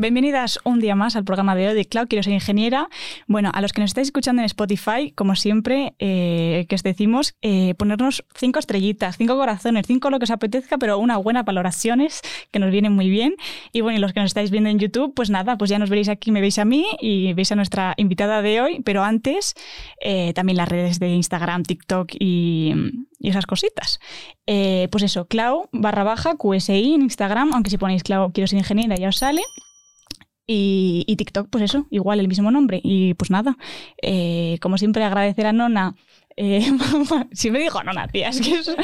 Bienvenidas un día más al programa de hoy de Cloud Quiero ser ingeniera. Bueno, a los que nos estáis escuchando en Spotify, como siempre, eh, que os decimos, eh, ponernos cinco estrellitas, cinco corazones, cinco lo que os apetezca, pero una buena valoraciones que nos vienen muy bien. Y bueno, y los que nos estáis viendo en YouTube, pues nada, pues ya nos veréis aquí, me veis a mí y veis a nuestra invitada de hoy, pero antes eh, también las redes de Instagram, TikTok y, esas cositas. Pues eso, Clau barra baja QSI en Instagram, aunque si ponéis Clau Quiero ser ingeniera ya os sale. Y, TikTok, pues eso, igual el mismo nombre. Y pues nada, eh, como siempre agradecer a Nona. Eh, si me dijo Nona, tía, es que es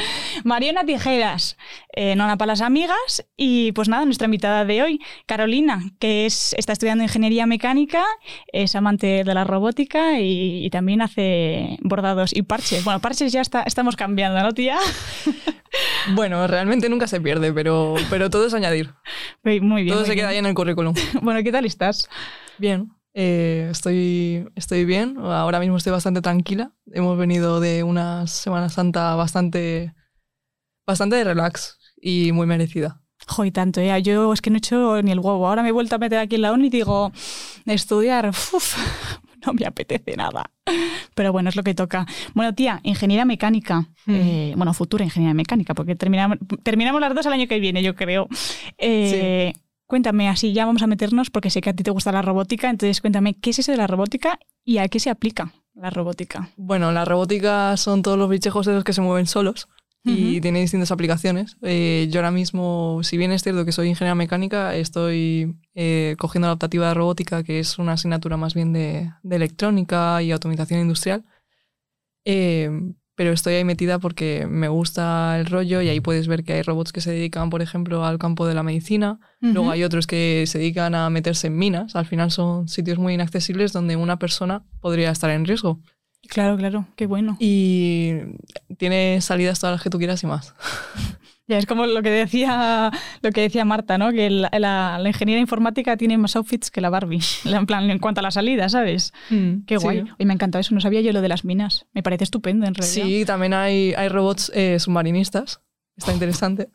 Mariona Tijeras, eh, Nona para las amigas. Y pues nada, nuestra invitada de hoy, Carolina, que es, está estudiando ingeniería mecánica, es amante de la robótica y, y también hace bordados y parches. Bueno, parches ya está, estamos cambiando, ¿no, tía? Bueno, realmente nunca se pierde, pero, pero todo es añadir. Muy bien. todo muy se queda ahí en el currículum. Bueno, ¿qué tal estás? Bien, eh, estoy, estoy bien. Ahora mismo estoy bastante tranquila. Hemos venido de una Semana Santa bastante, bastante de relax y muy merecida. Jo, y tanto, ¿eh? Yo es que no he hecho ni el huevo. Ahora me he vuelto a meter aquí en la uni y digo, estudiar, uf, no me apetece nada. Pero bueno, es lo que toca. Bueno, tía, ingeniería mecánica. Mm. Eh, bueno, futura ingeniería mecánica, porque terminamos, terminamos las dos el año que viene, yo creo. Eh, Cuéntame, así ya vamos a meternos, porque sé que a ti te gusta la robótica, entonces cuéntame, ¿qué es eso de la robótica y a qué se aplica la robótica? Bueno, la robótica son todos los bichejos de los que se mueven solos y tiene distintas aplicaciones. Eh, yo ahora mismo, si bien es cierto que soy ingeniera mecánica, estoy eh, cogiendo la optativa de robótica, que es una asignatura más bien de, de electrónica y automatización industrial. Eh, pero estoy ahí metida porque me gusta el rollo y ahí puedes ver que hay robots que se dedican, por ejemplo, al campo de la medicina. Luego Ujú. hay otros que se dedican a meterse en minas. Al final son sitios muy inaccesibles donde una persona podría estar en riesgo. Claro, claro, qué bueno. Y tiene salidas todas las que tú quieras y más. Ya es como lo que decía, lo que decía Marta, ¿no? Que la, la- la ingeniería informática tiene más outfits que la Barbie. En plan, en cuanto a la salida, ¿sabes? Qué Sí. guay. Y me ha encantado eso, no sabía yo lo de las minas. Me parece estupendo, en realidad. Sí, también hay, hay robots eh, submarinistas. Está interesante.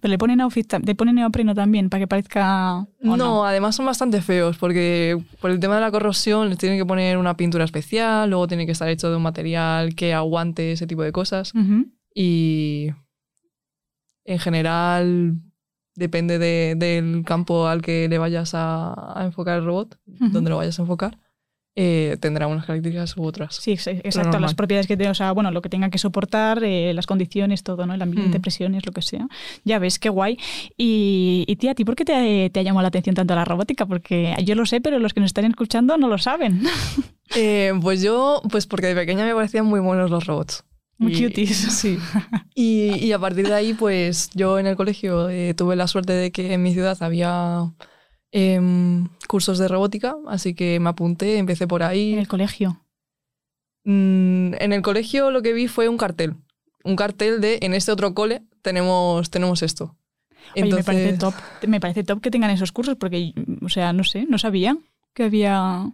Pero le ponen outfit, le ponen neopreno también, para que parezca... ¿o No, no? además son bastante feos porque por el tema de la corrosión les tienen que poner una pintura especial, luego tiene que estar hecho de un material que aguante ese tipo de cosas. Ujú. Y en general depende de- del campo al que le vayas a, a enfocar el robot, donde lo vayas a enfocar, eh, tendrá unas características u otras. Sí, ex- exacto. Las propiedades que tenga, o sea, bueno, lo que tenga que soportar, eh, las condiciones, todo, ¿no? El ambiente, Mm. presiones, lo que sea. Ya ves, qué guay. Y, y tía, ¿a ti por qué te, te ha llamado la atención tanto la robótica? Porque yo lo sé, pero los que nos están escuchando no lo saben. Eh, pues yo, pues porque de pequeña me parecían muy buenos los robots. Muy Y- cuties. Sí. Y, y a partir de ahí, pues yo en el colegio eh, tuve la suerte de que en mi ciudad había em, cursos de robótica, así que me apunté, empecé por En ahí. el colegio. Mm, en el colegio lo que vi fue un cartel. Un cartel de en este otro cole tenemos, tenemos esto. Oye, me parece top. Me parece top que tengan esos cursos, porque, o sea, no sé, no sabía que había.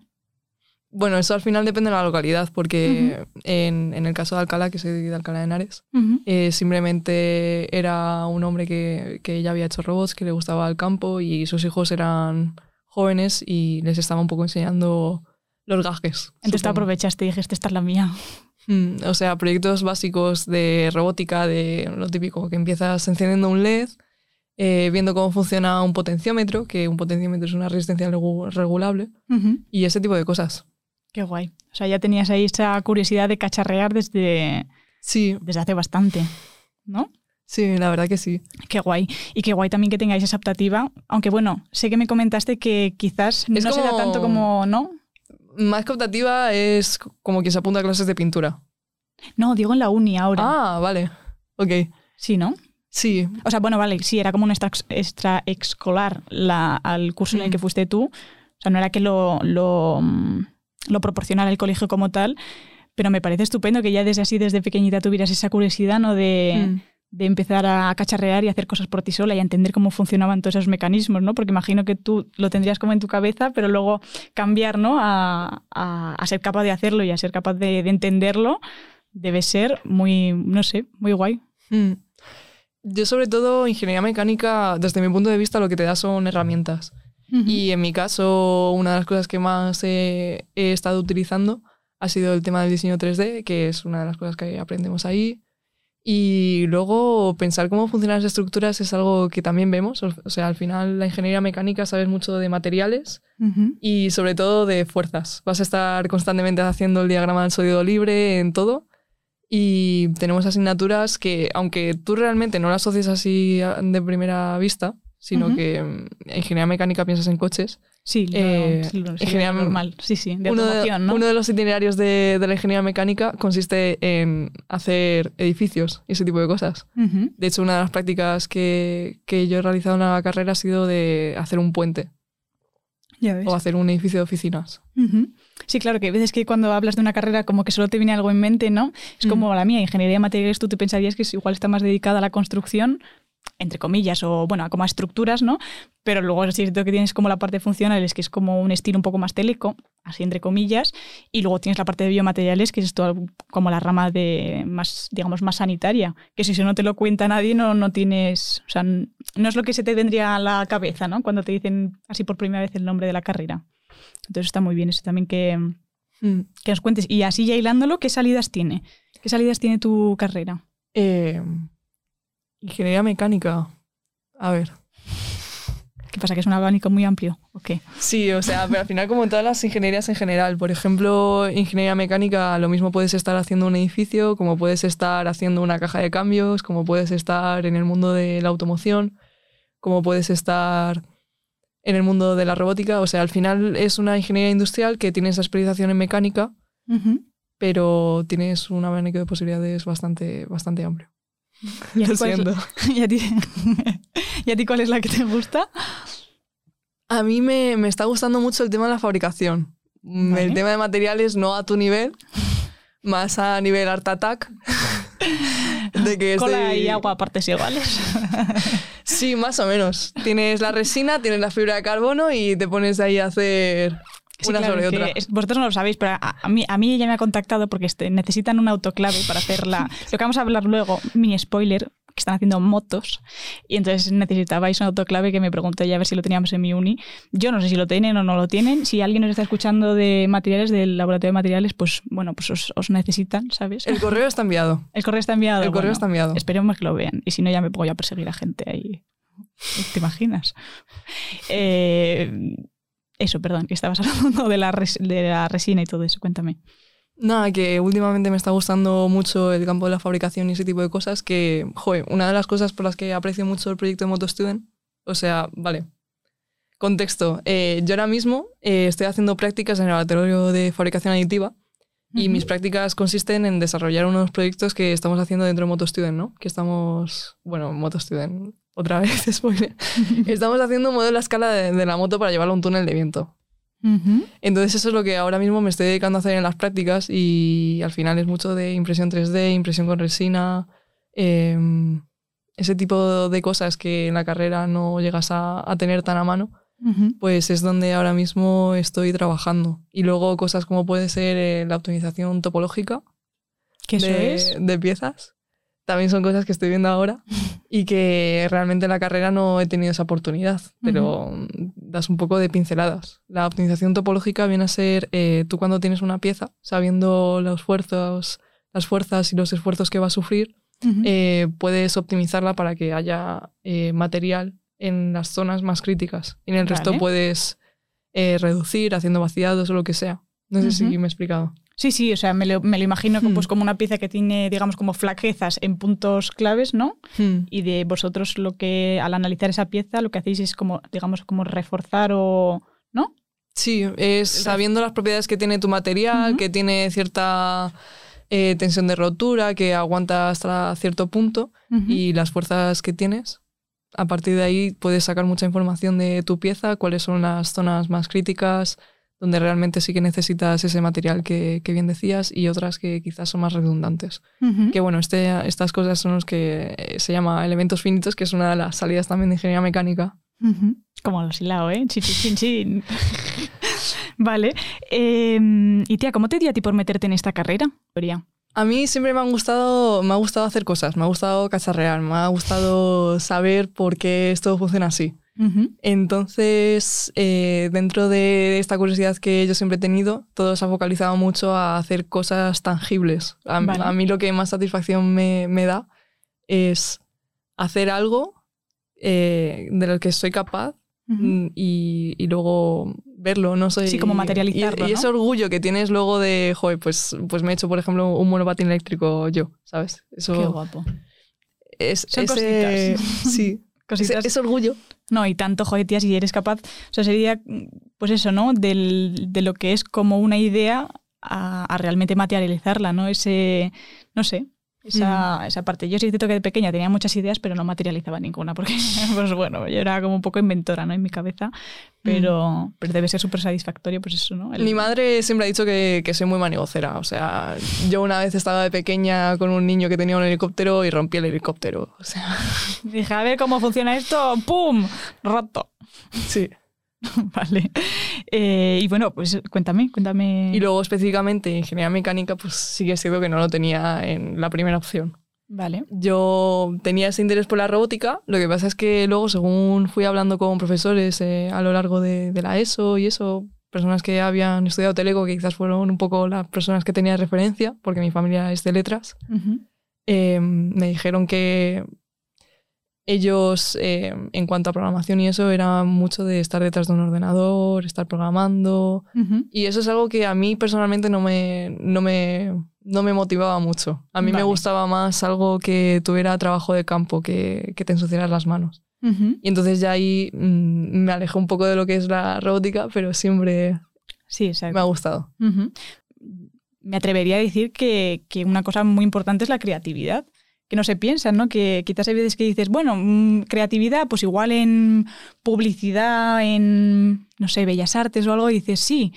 Bueno, eso al final depende de la localidad, porque en, en el caso de Alcalá, que soy de Alcalá de Henares. Eh, simplemente era un hombre que, que ya había hecho robots, que le gustaba el campo y sus hijos eran jóvenes y les estaba un poco enseñando los gajes. Entonces te supongo. aprovechaste y dijiste, esta es la mía. Mm, o sea, proyectos básicos de robótica, de lo típico, que empiezas encendiendo un LED, eh, viendo cómo funciona un potenciómetro, que un potenciómetro es una resistencia regu- regulable, y ese tipo de cosas. Qué guay. O sea, ya tenías ahí esa curiosidad de cacharrear desde, Sí, desde hace bastante, ¿no? sí, la verdad que sí. Qué guay. Y qué guay también que tengáis esa optativa. Aunque bueno, sé que me comentaste que quizás Es no se da como- tanto como, ¿no? Más que optativa es como quien se apunta a clases de pintura. No, digo en la uni ahora. Ah, vale. Ok. Sí, ¿no? Sí, O sea, bueno, vale, sí, era como un extra, extra escolar la, al curso en el Mm. que fuiste tú. O sea, no era que lo, lo, mm, lo proporcionara el colegio como tal, pero me parece estupendo que ya desde así, desde pequeñita tuvieras esa curiosidad, ¿no? De, Mm. de empezar a cacharrear y hacer cosas por ti sola y a entender cómo funcionaban todos esos mecanismos, ¿no? Porque imagino que tú lo tendrías como en tu cabeza, pero luego cambiar, ¿no? A, a- a ser capaz de hacerlo y a ser capaz de, de entenderlo debe ser muy, no sé, muy guay. Mm. Yo sobre todo, ingeniería mecánica, desde mi punto de vista, lo que te da son herramientas. Y en mi caso, una de las cosas que más he, he estado utilizando ha sido el tema del diseño 3D, que es una de las cosas que aprendemos ahí. Y luego pensar cómo funcionan las estructuras es algo que también vemos. O sea, al final la ingeniería mecánica sabes mucho de materiales y sobre todo de fuerzas. Vas a estar constantemente haciendo el diagrama del sólido libre en todo. Y tenemos asignaturas que, aunque tú realmente no las asocies así de primera vista, sino que mm, en ingeniería mecánica piensas en coches, Sí, lo, Eh, sí, lo- sí, en general, lo normal. Sí, sí, de uno, de, uno de los itinerarios de, de la ingeniería mecánica consiste en hacer edificios y ese tipo de cosas. De hecho, una de las prácticas que, que yo he realizado en la carrera ha sido de hacer un puente Ya ves. o hacer un edificio de oficinas. Sí, claro, que hay veces que cuando hablas de una carrera como que solo te viene algo en mente, ¿no? Es como la mía, ingeniería de materiales, tú te pensarías que igual está más dedicada a la construcción, entre comillas, o bueno, como a estructuras, ¿no? Pero luego es cierto que tienes como la parte funcional, es que es como un estilo un poco más télico, así entre comillas, y luego tienes la parte de biomateriales, que es todo como la rama de más, digamos, más sanitaria, que si eso no te lo cuenta nadie, no, no tienes, o sea, no es lo que se te vendría a la cabeza, ¿no? Cuando te dicen así por primera vez el nombre de la carrera. Entonces está muy bien eso también que, Mm. que nos cuentes. Y así ya hilándolo, ¿qué salidas tiene? ¿Qué salidas tiene tu carrera? Eh, ingeniería mecánica. A ver. ¿Qué pasa? ¿Que es un abanico muy amplio? ¿O qué? Sí, o sea, pero al final como en todas las ingenierías en general. Por ejemplo, ingeniería mecánica, lo mismo puedes estar haciendo un edificio, como puedes estar haciendo una caja de cambios, como puedes estar en el mundo de la automoción, como puedes estar en el mundo de la robótica. O sea, al final es una ingeniería industrial que tiene esa especialización en mecánica, pero tienes un abanico de posibilidades bastante, bastante amplio. ¿Y a, Lo ti cuál es, siento. ¿y a ti- ¿Y a ti cuál es la que te gusta? A mí me, me está gustando mucho el tema de la fabricación. Mm, Vale. El tema de materiales no a tu nivel, más a nivel Art Attack. de que Cola estoy- y agua a partes iguales. Sí, más o menos. Tienes la resina, tienes la fibra de carbono y te pones ahí a hacer Sí, una claro, sobre otra. es- vosotros no lo sabéis, pero a, a mí, a mí ella me ha contactado porque este, necesitan un autoclave para hacerla. Lo que vamos a hablar luego, mini spoiler, que están haciendo motos. Y entonces necesitabais un autoclave que me pregunté ya a ver si lo teníamos en mi uni. Yo no sé si lo tienen o no lo tienen. Si alguien nos está escuchando de materiales, del laboratorio de materiales, pues bueno, pues os, os necesitan, ¿sabes? El correo está enviado. El correo está enviado. El correo está enviado. Esperemos que lo vean. Y si no, ya me pongo yo a perseguir a gente ahí. ¿Te imaginas? Eh, eso, perdón, que estabas hablando de la, res- de la resina y todo eso. Cuéntame. Nada, que últimamente me está gustando mucho el campo de la fabricación y ese tipo de cosas que, joder, una de las cosas por las que aprecio mucho el proyecto de Moto Student, o sea, vale, contexto, eh, yo ahora mismo eh, estoy haciendo prácticas en el laboratorio de fabricación aditiva y mis prácticas consisten en desarrollar unos proyectos que estamos haciendo dentro de Moto Student, ¿no? Que estamos, bueno, Moto Student, otra vez, spoiler, estamos haciendo un modelo a escala de, de la moto para llevarlo a un túnel de viento. Entonces eso es lo que ahora mismo me estoy dedicando a hacer en las prácticas y al final es mucho de impresión 3D, impresión con resina, em, ese tipo de cosas que en la carrera no llegas a, a tener tan a mano, pues es donde ahora mismo estoy trabajando. Y luego cosas como puede ser eh, la optimización topológica ¿Qué eso de, es? de piezas. También son cosas que estoy viendo ahora y que realmente en la carrera no he tenido esa oportunidad, pero das un poco de pinceladas. La optimización topológica viene a ser eh, tú cuando tienes una pieza, sabiendo los esfuerzos, las fuerzas y los esfuerzos que va a sufrir, eh, puedes optimizarla para que haya eh, material en las zonas más críticas. Y en el resto puedes reducir haciendo vaciados o lo que sea. No sé si me he explicado. Sí, sí, o sea, me lo, me lo imagino como, Hmm. pues, como una pieza que tiene, digamos, como flaquezas en puntos claves, ¿no? Hmm. Y de vosotros lo que, al analizar esa pieza, lo que hacéis es como, digamos, como reforzar o... ¿No? Sí, es sabiendo las propiedades que tiene tu material, que tiene cierta eh, tensión de rotura, que aguanta hasta cierto punto y las fuerzas que tienes, a partir de ahí puedes sacar mucha información de tu pieza, cuáles son las zonas más críticas, donde realmente sí que necesitas ese material que, que bien decías y otras que quizás son más redundantes. Que bueno, este, estas cosas son los que eh, se llama elementos finitos, que es una de las salidas también de ingeniería mecánica. Como los hilado, ¿eh? Chin, chin, chin, vale. Eh, y tía, ¿cómo te dio a ti por meterte en esta carrera? Gloria? A mí siempre me han gustado, me ha gustado hacer cosas, me ha gustado cacharrear, me ha gustado saber por qué esto funciona así. Entonces, eh, dentro de esta curiosidad que yo siempre he tenido, todo se ha focalizado mucho a hacer cosas tangibles. A, Vale. a mí lo que más satisfacción me, me da es hacer algo eh, de lo que soy capaz mm, y, y luego verlo, no sé. Sí, como materializarlo, Y, ese orgullo que tienes luego de, joder, pues, pues me he hecho, por ejemplo, un monopatín eléctrico yo, ¿sabes? Eso Qué guapo. es, Son ese- cositas. Sí, Cositas. ese orgullo. No, y tanto, joder, tía, si eres capaz. O sea, sería, pues eso, ¿no? Del, de lo que es como una idea a, a realmente materializarla, ¿no? Ese, no sé, esa, esa parte. Yo sí que de pequeña tenía muchas ideas, pero no materializaba ninguna, porque, pues bueno, yo era como un poco inventora, ¿no? En mi cabeza, pero, pero debe ser súper satisfactorio, pues eso, ¿no? El- Mi madre siempre ha dicho que, que soy muy manigocera. O sea, yo una vez estaba de pequeña con un niño que tenía un helicóptero y rompí el helicóptero. O sea, Dije, a ver cómo funciona esto, ¡pum! Roto. sí. Vale. Eh, y bueno, pues cuéntame, cuéntame. Y luego específicamente ingeniería mecánica, pues sí que es cierto que no lo tenía en la primera opción. Vale. Yo tenía ese interés por la robótica, lo que pasa es que luego según fui hablando con profesores eh, a lo largo de, de la ESO y eso, personas que habían estudiado Teleco, que quizás fueron un poco las personas que tenía de referencia, porque mi familia es de letras, eh, me dijeron que ellos, eh, en cuanto a programación y eso, era mucho de estar detrás de un ordenador, estar programando. Y eso es algo que a mí personalmente no me, no me, no me motivaba mucho. A mí me gustaba más algo que tuviera trabajo de campo, que, que te ensuciaras las manos. Y entonces ya ahí mm, me alejé un poco de lo que es la robótica, pero siempre Sí, me ha gustado. Me atrevería a decir que, que una cosa muy importante es la creatividad. Que no se piensa, ¿no? Que quizás hay veces que dices, bueno, mm, creatividad, pues igual en publicidad, en, no sé, bellas artes o algo, y dices, sí,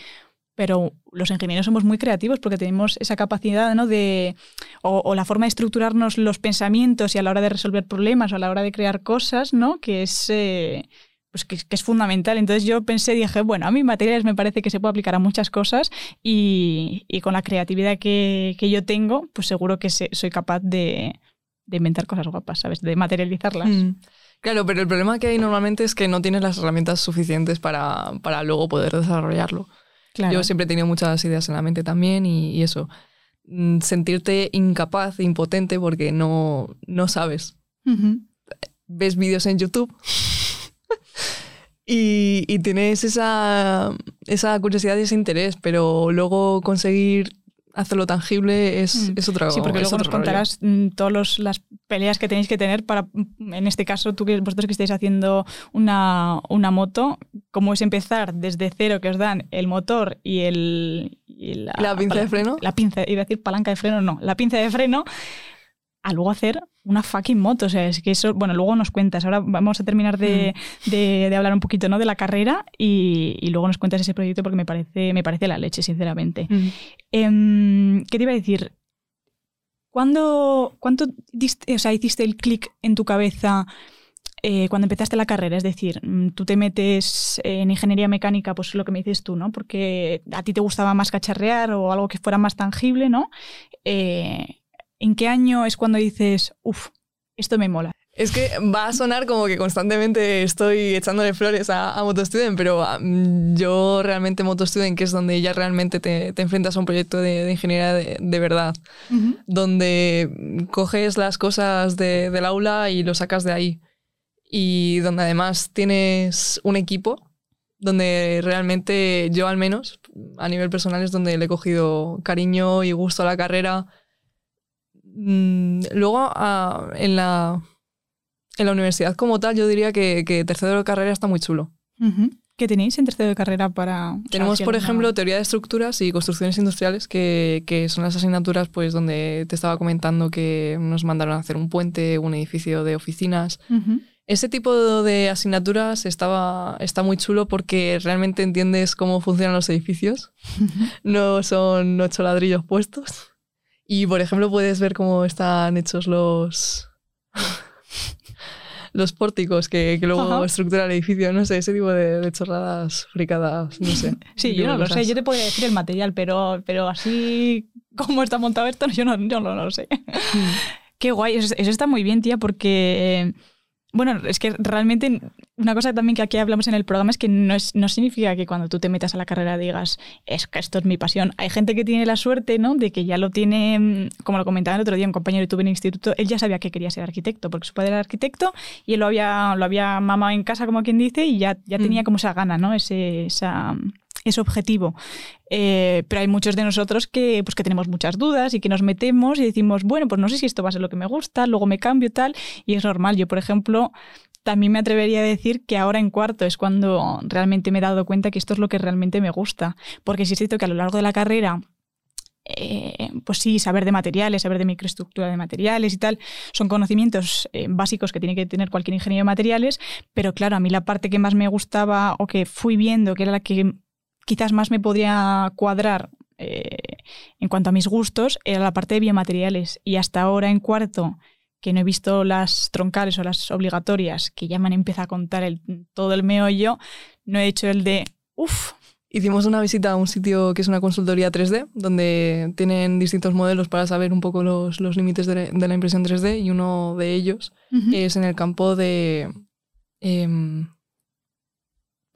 pero los ingenieros somos muy creativos porque tenemos esa capacidad, ¿no? De, o, la forma de estructurarnos los pensamientos y a la hora de resolver problemas o a la hora de crear cosas, ¿no? Que es... eh, pues que, es fundamental. Entonces yo pensé, dije, bueno, a mí materiales me parece que se puede aplicar a muchas cosas y, y con la creatividad que, que yo tengo, pues seguro que soy capaz de, de inventar cosas guapas, ¿sabes? De materializarlas. Mm. Claro, pero el problema que hay normalmente es que no tienes las herramientas suficientes para, para luego poder desarrollarlo. Claro. Yo siempre he tenido muchas ideas en la mente también y, y eso. Mm, Sentirte incapaz, impotente porque no, no sabes. Ves vídeos en YouTube y, y tienes esa, esa curiosidad y ese interés, pero luego conseguir hacerlo tangible es, Mm. es otra Sí, porque luego nos contarás mm, todas las peleas que tenéis que tener para, mm, en este caso, tú que vosotros que estáis haciendo una, una moto, cómo es empezar desde cero que os dan el motor y el... y la, ¿La pinza de freno? La pinza, iba a decir palanca de freno, no, la pinza de freno, a luego hacer una fucking moto. O sea, es que eso, bueno, luego nos cuentas. Ahora vamos a terminar de, Mm. de- de hablar un poquito ¿no? de la carrera y, y luego nos cuentas ese proyecto porque me parece, me parece la leche, sinceramente. Mm. Em, ¿Qué te iba a decir? ¿Cuándo, ¿Cuánto diste- o sea, hiciste el clic en tu cabeza eh, cuando empezaste la carrera? Es decir, mm, tú te metes en ingeniería mecánica, pues lo que me dices tú, ¿no? Porque a ti te gustaba más cacharrear o algo que fuera más tangible, ¿no? Eh, ¿En qué año es cuando dices, uff, esto me mola? Es que va a sonar como que constantemente estoy echándole flores a, a MotoStudent, pero yo realmente MotoStudent, que es donde ya realmente te, te enfrentas a un proyecto de, de ingeniería de, de verdad, donde coges las cosas de- del aula y lo sacas de ahí. Y donde además tienes un equipo, donde realmente yo al menos, a nivel personal, es donde le he cogido cariño y gusto a la carrera. Mm, Luego, ah, en, la, en la universidad como tal, yo diría que, que tercero de carrera está muy chulo. ¿Qué tenéis en tercero de carrera para...? Tenemos, por ejemplo, teoría de estructuras y construcciones industriales, que, que son las asignaturas pues, donde te estaba comentando que nos mandaron a hacer un puente, un edificio de oficinas. Ese tipo de asignaturas estaba, está muy chulo porque realmente entiendes cómo funcionan los edificios. No son ocho ladrillos puestos. Y, por ejemplo, puedes ver cómo están hechos los, los pórticos que, que luego Ajá. estructura el edificio. No sé, ese tipo de, de chorradas fricadas, no sé. Sí, yo no lo sé, yo te podría decir el material, pero, pero así como está montado esto, yo no, yo no lo sé. Mm. Qué guay, eso, eso está muy bien, tía, porque, eh, bueno, es que realmente una cosa también que aquí hablamos en el programa es que no, es, no significa que cuando tú te metas a la carrera digas, es que esto es mi pasión. Hay gente que tiene la suerte, ¿no? De que ya lo tiene, mm, como lo comentaba el otro día, un compañero que tuve en el instituto, él ya sabía que quería ser arquitecto, porque su padre era arquitecto y él lo había, lo había mamado en casa, como quien dice, y ya, ya tenía Mm. como esa gana, ¿no? Ese, esa, ese objetivo. Eh, pero hay muchos de nosotros que, pues, que tenemos muchas dudas y que nos metemos y decimos, bueno, pues no sé si esto va a ser lo que me gusta, luego me cambio tal, y es normal. Yo, por ejemplo, también me atrevería a decir que ahora en cuarto es cuando realmente me he dado cuenta que esto es lo que realmente me gusta. Porque sí es cierto que a lo largo de la carrera eh, pues sí, saber de materiales, saber de microestructura de materiales y tal, son conocimientos eh, básicos que tiene que tener cualquier ingeniero de materiales, pero claro, a mí la parte que más me gustaba o que fui viendo, que era la que quizás más me podría cuadrar eh, en cuanto a mis gustos, era la parte de biomateriales. Y hasta ahora en cuarto, que no he visto las troncales o las obligatorias, que ya me han empezado a contar el, todo el meollo, no he hecho el de, uff, Hicimos una visita a un sitio que es una consultoría 3D, donde tienen distintos modelos para saber un poco los, los límites de, la- de la impresión 3D y uno de ellos es en el campo de em,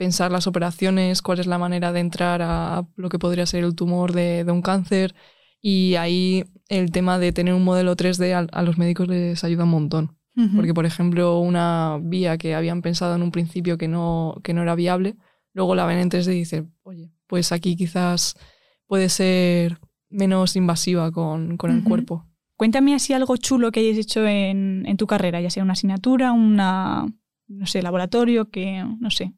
pensar las operaciones, cuál es la manera de entrar a lo que podría ser el tumor de, de un cáncer. Y ahí el tema de tener un modelo 3D a, a los médicos les ayuda un montón. Ujú. Porque, por ejemplo, una vía que habían pensado en un principio que no, que no era viable, luego la ven en 3D y dicen, oye, pues aquí quizás puede ser menos invasiva con, con el Ujú. cuerpo. Cuéntame así algo chulo que hayas hecho en, en tu carrera, ya sea una asignatura, una, no sé, laboratorio, que, no sé.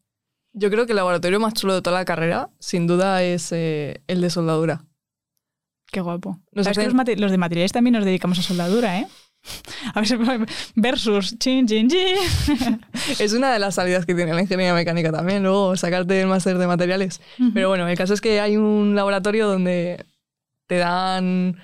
Yo creo que el laboratorio más chulo de toda la carrera, sin duda, es eh, el de soldadura. Qué guapo. Nos que los, de materiales también nos dedicamos a soldadura, ¿eh? A ver, si- versus, chin, chin, chin. Es una de las salidas que tiene la ingeniería mecánica también, luego sacarte el máster de materiales. Pero bueno, el caso es que hay un laboratorio donde te dan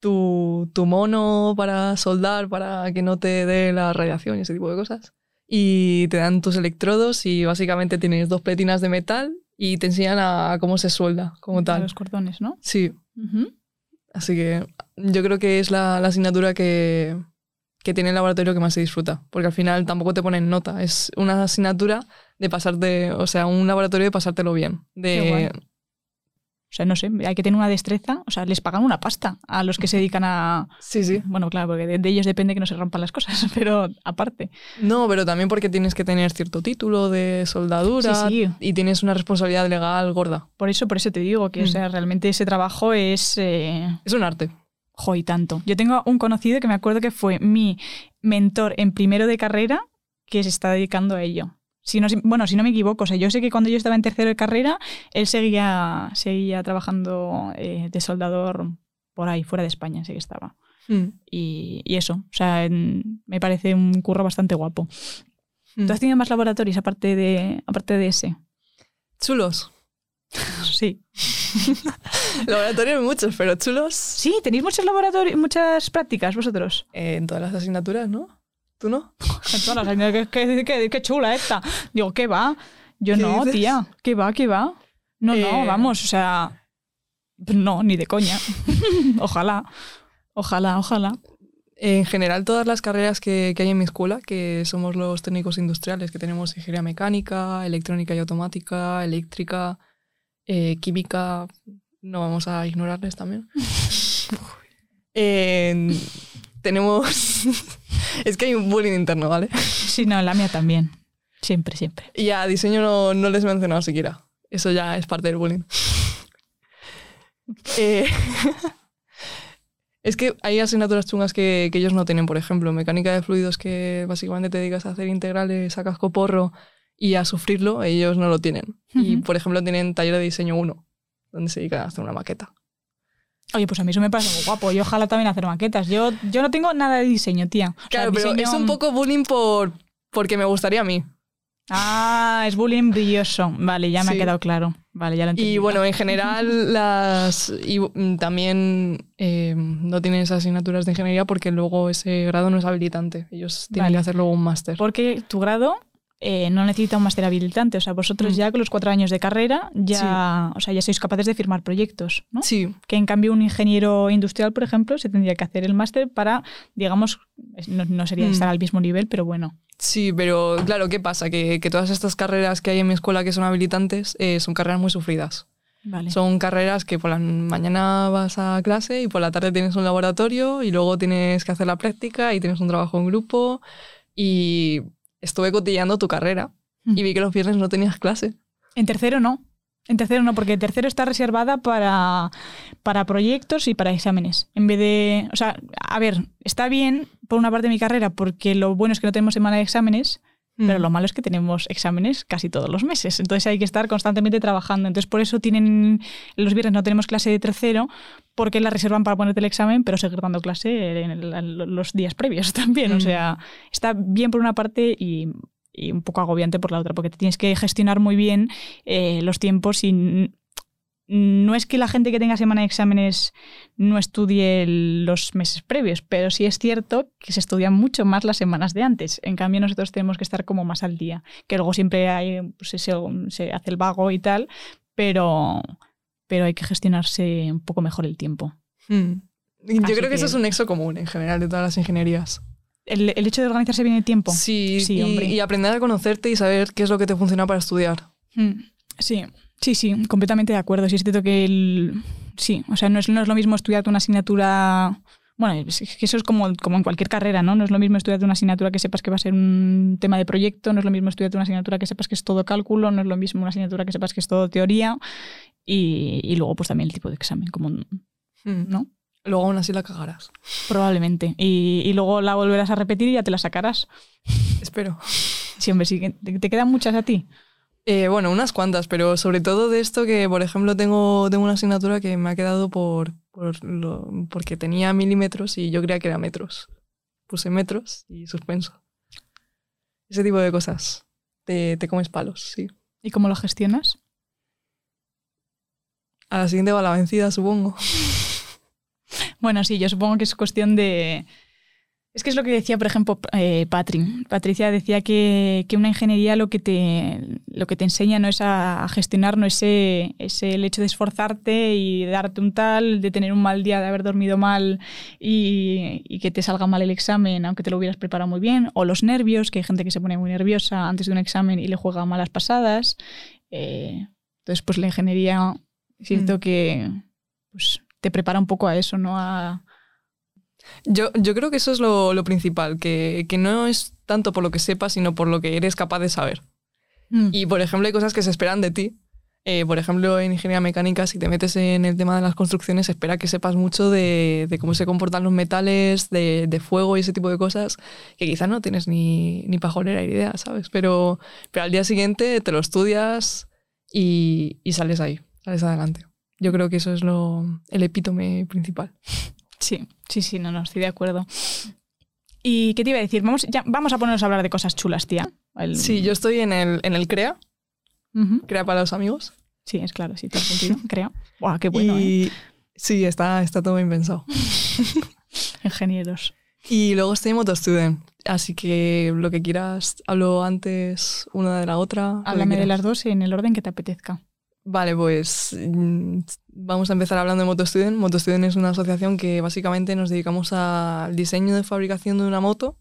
tu, tu mono para soldar, para que no te dé la radiación y ese tipo de cosas. Y te dan tus electrodos y básicamente tienes dos pletinas de metal y te enseñan a cómo se suelda como A tal. Los cordones, ¿no? Sí, así que yo creo que es la, la asignatura que, que tiene el laboratorio que más se disfruta, porque al final tampoco te ponen nota, es una asignatura de pasarte, o sea, un laboratorio de pasártelo bien, de O sea, no sé, hay que tener una destreza. O sea, les pagan una pasta a los que se dedican a... Sí, sí. Bueno, claro, porque de, de ellos depende que no se rompan las cosas, pero aparte. No, pero también porque tienes que tener cierto título de soldadura Sí, sí. y tienes una responsabilidad legal gorda. Por eso, por eso te digo que, o Mm. sea, realmente ese trabajo es... eh, Es un arte. Jo, y tanto. Yo tengo un conocido que me acuerdo que fue mi mentor en primero de carrera que se está dedicando a ello. Si no, bueno, si no me equivoco, o sea, yo sé que cuando yo estaba en tercero de carrera, él seguía, seguía trabajando eh, de soldador por ahí, fuera de España, sí que estaba. Mm. Y, y eso, o sea, en- me parece un curro bastante guapo. Mm. ¿Tú has tenido más laboratorios aparte de, aparte de ese? Chulos. Sí. Laboratorios muchos, pero chulos Sí, tenéis muchos laboratorios, muchas prácticas vosotros. eh, en todas las asignaturas, ¿no? ¿Tú no? Todas las qué, qué- qué- qué chula esta. Digo, ¿qué va? Yo ¿Qué no, dices? tía. ¿Qué va? ¿Qué va? No, no, Eh. vamos, o sea. No, ni de coña. ojalá. Ojalá, ojalá. En general, todas las carreras que, que hay en mi escuela, que somos los técnicos industriales, que tenemos ingeniería mecánica, electrónica y automática, eléctrica, eh, química, no vamos a ignorarles también. En- tenemos... es que hay un bullying interno, ¿vale? Sí, no, la mía también. Siempre, siempre. Y a diseño no, no les he mencionado siquiera. Eso ya es parte del bullying. Eh, es que hay asignaturas chungas que, que ellos no tienen, por ejemplo, mecánica de fluidos que básicamente te dedicas a hacer integrales a casco porro y a sufrirlo, ellos no lo tienen. Y, por ejemplo, tienen taller de diseño 1, donde se dedican a hacer una maqueta. Oye, pues a mí eso me parece muy guapo. Y ojalá también hacer maquetas. Yo, yo no tengo nada de diseño, tía. O sea, Claro, pero diseño- es un poco bullying por, Porque me gustaría a mí. Ah, es bullying brilloso. Vale, ya me Sí. ha quedado claro. Vale, ya lo entendí. Y bueno, en general las y mm, también eh, no tienen esas asignaturas de ingeniería porque luego ese grado no es habilitante. Ellos tienen Vale. que hacer luego un máster. Porque tu grado eh, no necesita un máster habilitante. O sea, vosotros Mm. ya con los cuatro años de carrera ya, o sea, ya sois capaces de firmar proyectos, ¿no? Sí, Que en cambio un ingeniero industrial, por ejemplo, se tendría que hacer el máster para, digamos, no, no sería Mm. estar al mismo nivel, pero bueno. sí, pero claro, ¿qué pasa? Que, que todas estas carreras que hay en mi escuela que son habilitantes eh, son carreras muy sufridas. Vale. Son carreras que por la mañana vas a clase y por la tarde tienes un laboratorio y luego tienes que hacer la práctica y tienes un trabajo en grupo. Y estuve cotillando tu carrera Mm. y vi que los viernes no tenías clase. En tercero no. En tercero no, porque tercero está reservada para, para proyectos y para exámenes. En vez de. O sea, a ver, está bien por una parte de mi carrera, porque lo bueno es que no tenemos semana de exámenes, pero Mm. lo malo es que tenemos exámenes casi todos los meses. Entonces hay que estar constantemente trabajando. Entonces por eso tienen. Los viernes no tenemos clase de tercero, porque la reservan para ponerte el examen, pero seguir dando clase en el- en los días previos también. O Mm. sea, está bien por una parte y, y un poco agobiante por la otra, porque te tienes que gestionar muy bien eh, los tiempos y no es que la gente que tenga semana de exámenes no estudie los meses previos, pero sí es cierto que se estudian mucho más las semanas de antes. En cambio, nosotros tenemos que estar como más al día, que luego siempre hay, pues, ese- se hace el vago y tal, pero, pero hay que gestionarse un poco mejor el tiempo. Mm. Y Yo Así creo que, eso es un nexo común en general de todas las ingenierías. El, el hecho de organizarse bien el tiempo. Sí, Sí, y, hombre. y aprender a conocerte y saber qué es lo que te funciona para estudiar. Mm, Sí, sí, sí, completamente de acuerdo. Sí, es cierto que el... Sí, o sea, no es, no es lo mismo estudiar una asignatura... Bueno, eso es como, como en cualquier carrera, ¿no? No es lo mismo estudiar una asignatura que sepas que va a ser un tema de proyecto, no es lo mismo estudiar una asignatura que sepas que es todo cálculo, no es lo mismo una asignatura que sepas que es todo teoría y, y luego pues también el tipo de examen, como, Mm. ¿no? Luego aún así la cagarás. Probablemente. Y, y luego la volverás a repetir y ya te la sacarás. Espero. Sí, hombre, sí. que ¿Te, te quedan muchas a ti? Eh, bueno, unas cuantas, pero sobre todo de esto que, por ejemplo, tengo, tengo una asignatura que me ha quedado por, por lo- porque tenía milímetros y yo creía que era metros. Puse metros y suspenso. Ese tipo de cosas. Te, te comes palos, sí. ¿Y cómo lo gestionas? A la siguiente va la vencida, supongo. Bueno, sí, yo supongo que es cuestión de... Es que es lo que decía, por ejemplo, eh, Patri. Patricia decía que, que una ingeniería lo que te, lo que te enseña no es a, a gestionar, no es, eh, es el hecho de esforzarte y darte un tal, de tener un mal día, de haber dormido mal y, y que te salga mal el examen, aunque te lo hubieras preparado muy bien, o los nervios, que hay gente que se pone muy nerviosa antes de un examen y le juega malas pasadas. Eh, entonces, pues la ingeniería, siento Mm. que pues, te prepara un poco a eso, ¿no? A, Yo, yo creo que eso es lo, lo principal, que, que no es tanto por lo que sepas, sino por lo que eres capaz de saber. Mm. Y, por ejemplo, hay cosas que se esperan de ti. Eh, por ejemplo, en ingeniería mecánica, si te metes en el tema de las construcciones, se espera que sepas mucho de, de cómo se comportan los metales, de, de fuego y ese tipo de cosas, que quizás no tienes ni, ni pajolera idea, ¿sabes? Pero, pero al día siguiente te lo estudias y, y sales ahí, sales adelante. Yo creo que eso es lo, el epítome principal. Sí, sí, sí, no, no, estoy de acuerdo. ¿Y qué te iba a decir? Vamos, ya, vamos a ponernos a hablar de cosas chulas, tía. El- Sí, yo estoy en el, en el CREA. CREA para los amigos. Sí, es claro, sí, tiene sentido, creo. Buah, qué bueno, ¿eh? sí, está, está todo bien pensado. Ingenieros. Y luego estoy en Moto Student, así que lo que quieras, hablo antes una de la otra. Háblame de las dos en el orden que te apetezca. Vale, pues mm, vamos a empezar hablando de Moto Student. Moto Student es una asociación que básicamente nos dedicamos al diseño de fabricación de una moto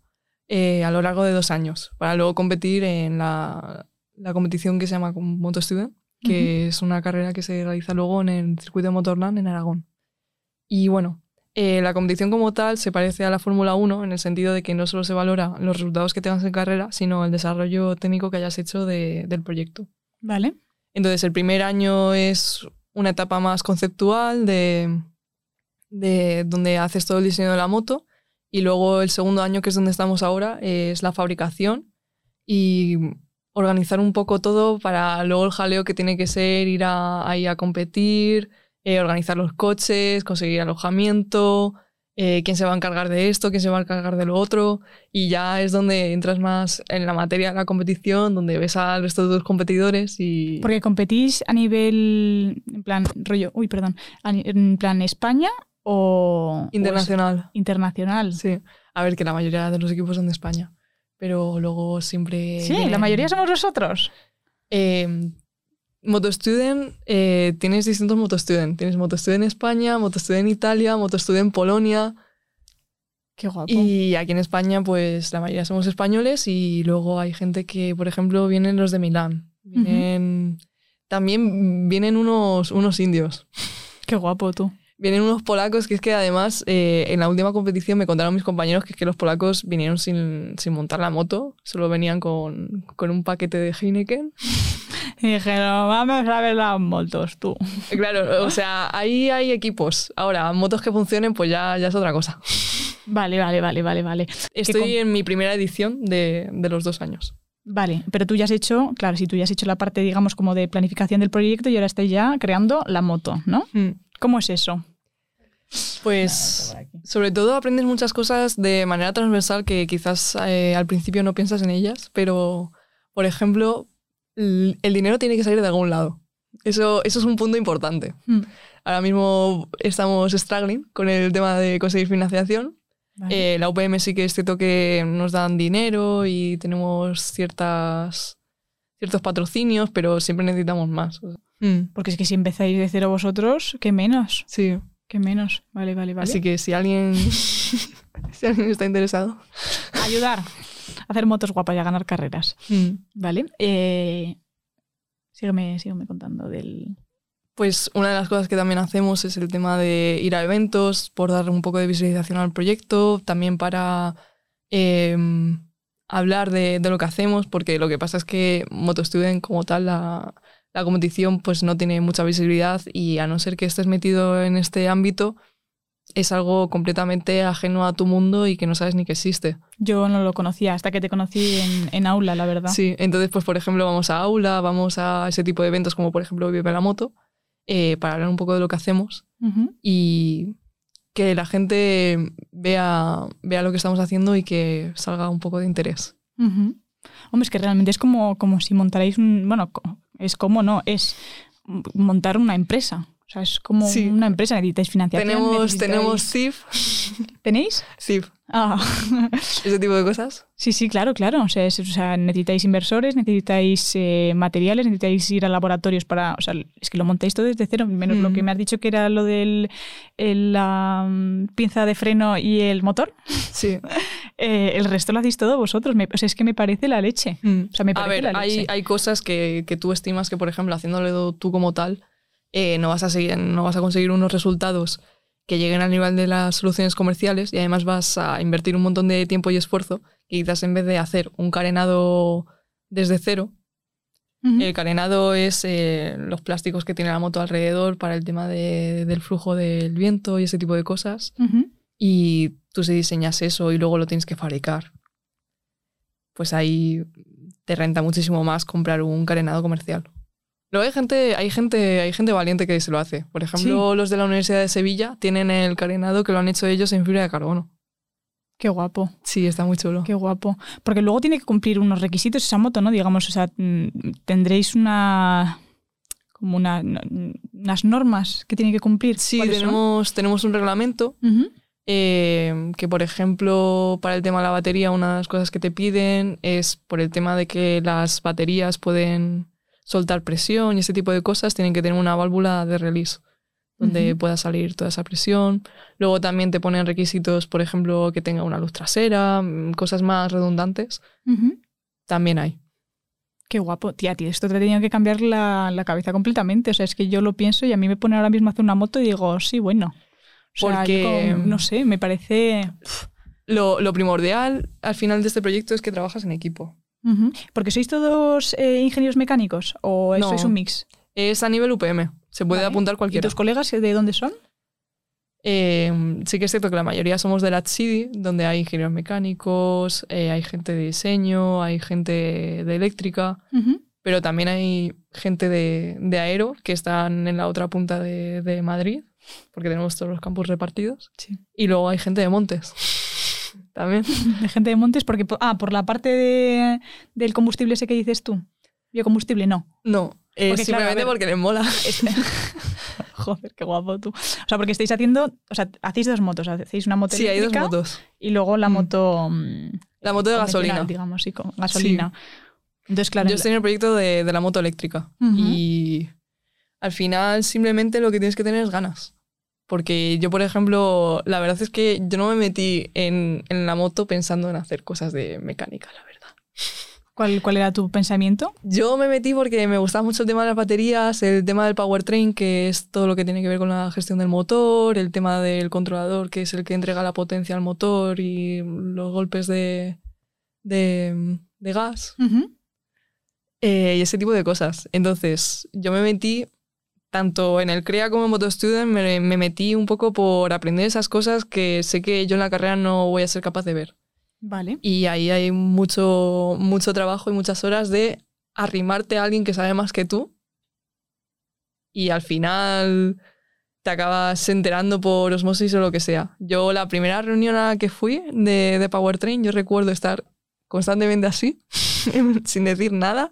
eh, a lo largo de dos años, para luego competir en la, la competición que se llama Moto Student, que es una carrera que se realiza luego en el circuito de Motorland en Aragón. Y bueno, eh, la competición como tal se parece a la Fórmula 1 en el sentido de que no solo se valora los resultados que tengas en carrera, sino el desarrollo técnico que hayas hecho de- del proyecto. ¿Vale? Entonces, el primer año es una etapa más conceptual de, de donde haces todo el diseño de la moto. Y luego el segundo año, que es donde estamos ahora, es la fabricación y organizar un poco todo para luego el jaleo que tiene que ser ir a- ahí a competir, eh, organizar los coches, conseguir alojamiento, eh, quién se va a encargar de esto, quién se va a encargar de lo otro, y ya es donde entras más en la materia de la competición, donde ves al resto de tus competidores y... Porque competís a nivel, en plan, rollo, uy, perdón, en plan España o... o Internacional. internacional. Sí. A ver, que la mayoría de los equipos son de España, pero luego siempre... Sí, vienen- la mayoría somos nosotros. Eh, MotoStudent, eh, tienes distintos MotoStudent. Tienes MotoStudent España, MotoStudent Italia, MotoStudent Polonia. Qué guapo. Y aquí en España, pues la mayoría somos españoles y luego hay gente que, por ejemplo, vienen los de Milán. Vienen, También vienen unos, unos indios. Qué guapo tú. Vienen unos polacos que es que además eh, en la última competición me contaron mis compañeros que es que los polacos vinieron sin, sin montar la moto, solo venían con, con un paquete de Heineken. Y dijeron, vamos a ver las motos, tú. Claro, o sea, ahí hay equipos. Ahora, motos que funcionen, pues ya, ya es otra cosa. Vale, vale, vale, vale, vale. Estoy en mi primera edición de, de los dos años. Vale, pero tú ya has hecho, claro, si tú ya has hecho la parte, digamos, como de planificación del proyecto y ahora estás ya creando la moto, ¿no? Mm. ¿Cómo es eso? Pues sobre todo aprendes muchas cosas de manera transversal que quizás eh, al principio no piensas en ellas, pero por ejemplo, el dinero tiene que salir de algún lado. Eso, eso es un punto importante. Mm. Ahora mismo estamos struggling con el tema de conseguir financiación. Vale. Eh, la UPM sí que es cierto que nos dan dinero y tenemos ciertas, ciertos patrocinios, pero siempre necesitamos más. Mm, Porque es que si empezáis de cero vosotros, ¿qué menos? sí. ¿Qué menos? Vale, vale, vale. Así que si alguien, si alguien está interesado. Ayudar a hacer motos guapas y a ganar carreras. mm, Vale. Eh, sígueme, sígueme contando del... Pues una de las cosas que también hacemos es el tema de ir a eventos, por dar un poco de visualización al proyecto, también para eh, hablar de, de lo que hacemos, porque lo que pasa es que MotoStudent como tal, la, la competición pues no tiene mucha visibilidad y a no ser que estés metido en este ámbito, es algo completamente ajeno a tu mundo y que no sabes ni que existe. Yo no lo conocía hasta que te conocí en, en aula, la verdad. Sí, entonces, pues por ejemplo, vamos a aula, vamos a ese tipo de eventos como por ejemplo Vive la Moto, eh, para hablar un poco de lo que hacemos y que la gente vea, vea lo que estamos haciendo y que salga un poco de interés. Hombre, es que realmente es como, como si montarais un... Bueno, es como no, es montar una empresa. O sea, es como Sí. una empresa, necesitáis financiación. Tenemos, necesitáis- tenemos CIF, ¿Tenéis? CIF, Ah. ese tipo de cosas. Sí, sí, claro, claro. O sea, es- o sea, necesitáis inversores, necesitáis eh, materiales, necesitáis ir a laboratorios para... O sea, es que lo montáis todo desde cero, menos lo Mm. que me has dicho que era lo del el, la mm, pinza de freno y el motor. Sí. Eh, el resto lo hacéis todo vosotros. Me- o sea, es que me parece la leche. O sea, me A parece ver, la hay, leche. hay cosas que, que tú estimas que, por ejemplo, haciéndolo tú como tal, eh, no, vas a seguir, no vas a conseguir unos resultados que lleguen al nivel de las soluciones comerciales y además vas a invertir un montón de tiempo y esfuerzo y quizás en vez de hacer un carenado desde cero, el carenado es eh, los plásticos que tiene la moto alrededor para el tema de- del flujo del viento y ese tipo de cosas. Y tú si diseñas eso y luego lo tienes que fabricar, pues ahí te renta muchísimo más comprar un carenado comercial. Luego hay gente, hay gente, hay gente valiente que se lo hace. Por ejemplo, los de la Universidad de Sevilla tienen el carenado que lo han hecho ellos en fibra de carbono. Qué guapo. Sí, está muy chulo. Qué guapo. Porque luego tiene que cumplir unos requisitos esa moto, ¿no? Digamos, o sea, mm, tendréis una como una, unas normas que tiene que cumplir. Sí, tenemos, tenemos un reglamento eh, que, por ejemplo, para el tema de la batería, una de las cosas que te piden es por el tema de que las baterías pueden soltar presión y ese tipo de cosas, tienen que tener una válvula de release donde pueda salir toda esa presión. Luego también te ponen requisitos, por ejemplo, que tenga una luz trasera, mm, cosas más redundantes. También hay. Qué guapo. Tía, tío, esto te tenido que cambiar la, la cabeza completamente. O sea, es que yo lo pienso y a mí me pone ahora mismo a hacer una moto y digo, sí, bueno. O sea, Porque- como- no sé, me parece... Lo, lo primordial al final de este proyecto es que trabajas en equipo. Porque sois todos eh, ingenieros mecánicos o No. sois un mix. Es a nivel UPM. Se puede Vale. apuntar ¿Y cualquiera. tus colegas de dónde son? Eh, sí que es cierto que la mayoría somos de la City, donde hay ingenieros mecánicos, eh, hay gente de diseño, hay gente de eléctrica, pero también hay gente de, de aero que están en la otra punta de, de Madrid, porque tenemos todos los campus repartidos. Sí. Y luego hay gente de montes. También. De gente de montes, porque. po- Ah, por la parte de- del combustible ese que dices tú. Biocombustible, no. No, eh, Porque, claro, a simplemente ver. porque les mola. Joder, qué guapo tú. O sea, porque estáis haciendo. O sea, hacéis dos motos. Hacéis una moto Sí, hay dos eléctrica motos. y luego la Mm. moto. mm, La moto de gasolina. digamos, sí, con gasolina. Entonces, claro. Yo estoy en el proyecto de, de la moto eléctrica y al final simplemente lo que tienes que tener es ganas. Porque yo, por ejemplo, la verdad es que yo no me metí en, en la moto pensando en hacer cosas de mecánica, la verdad. ¿Cuál, ¿Cuál era tu pensamiento? Yo me metí porque me gustaba mucho el tema de las baterías, el tema del powertrain, que es todo lo que tiene que ver con la gestión del motor, el tema del controlador, que es el que entrega la potencia al motor y los golpes de, de, de gas. eh, y ese tipo de cosas. Entonces, yo me metí, tanto en el CREA como en MotoStudent, me, me metí un poco por aprender esas cosas que sé que yo en la carrera no voy a ser capaz de ver. Vale. Y ahí hay mucho, mucho trabajo y muchas horas de arrimarte a alguien que sabe más que tú. Y al final te acabas enterando por osmosis o lo que sea. Yo la primera reunión a la que fui de, de Powertrain, yo recuerdo estar constantemente así, sin decir nada.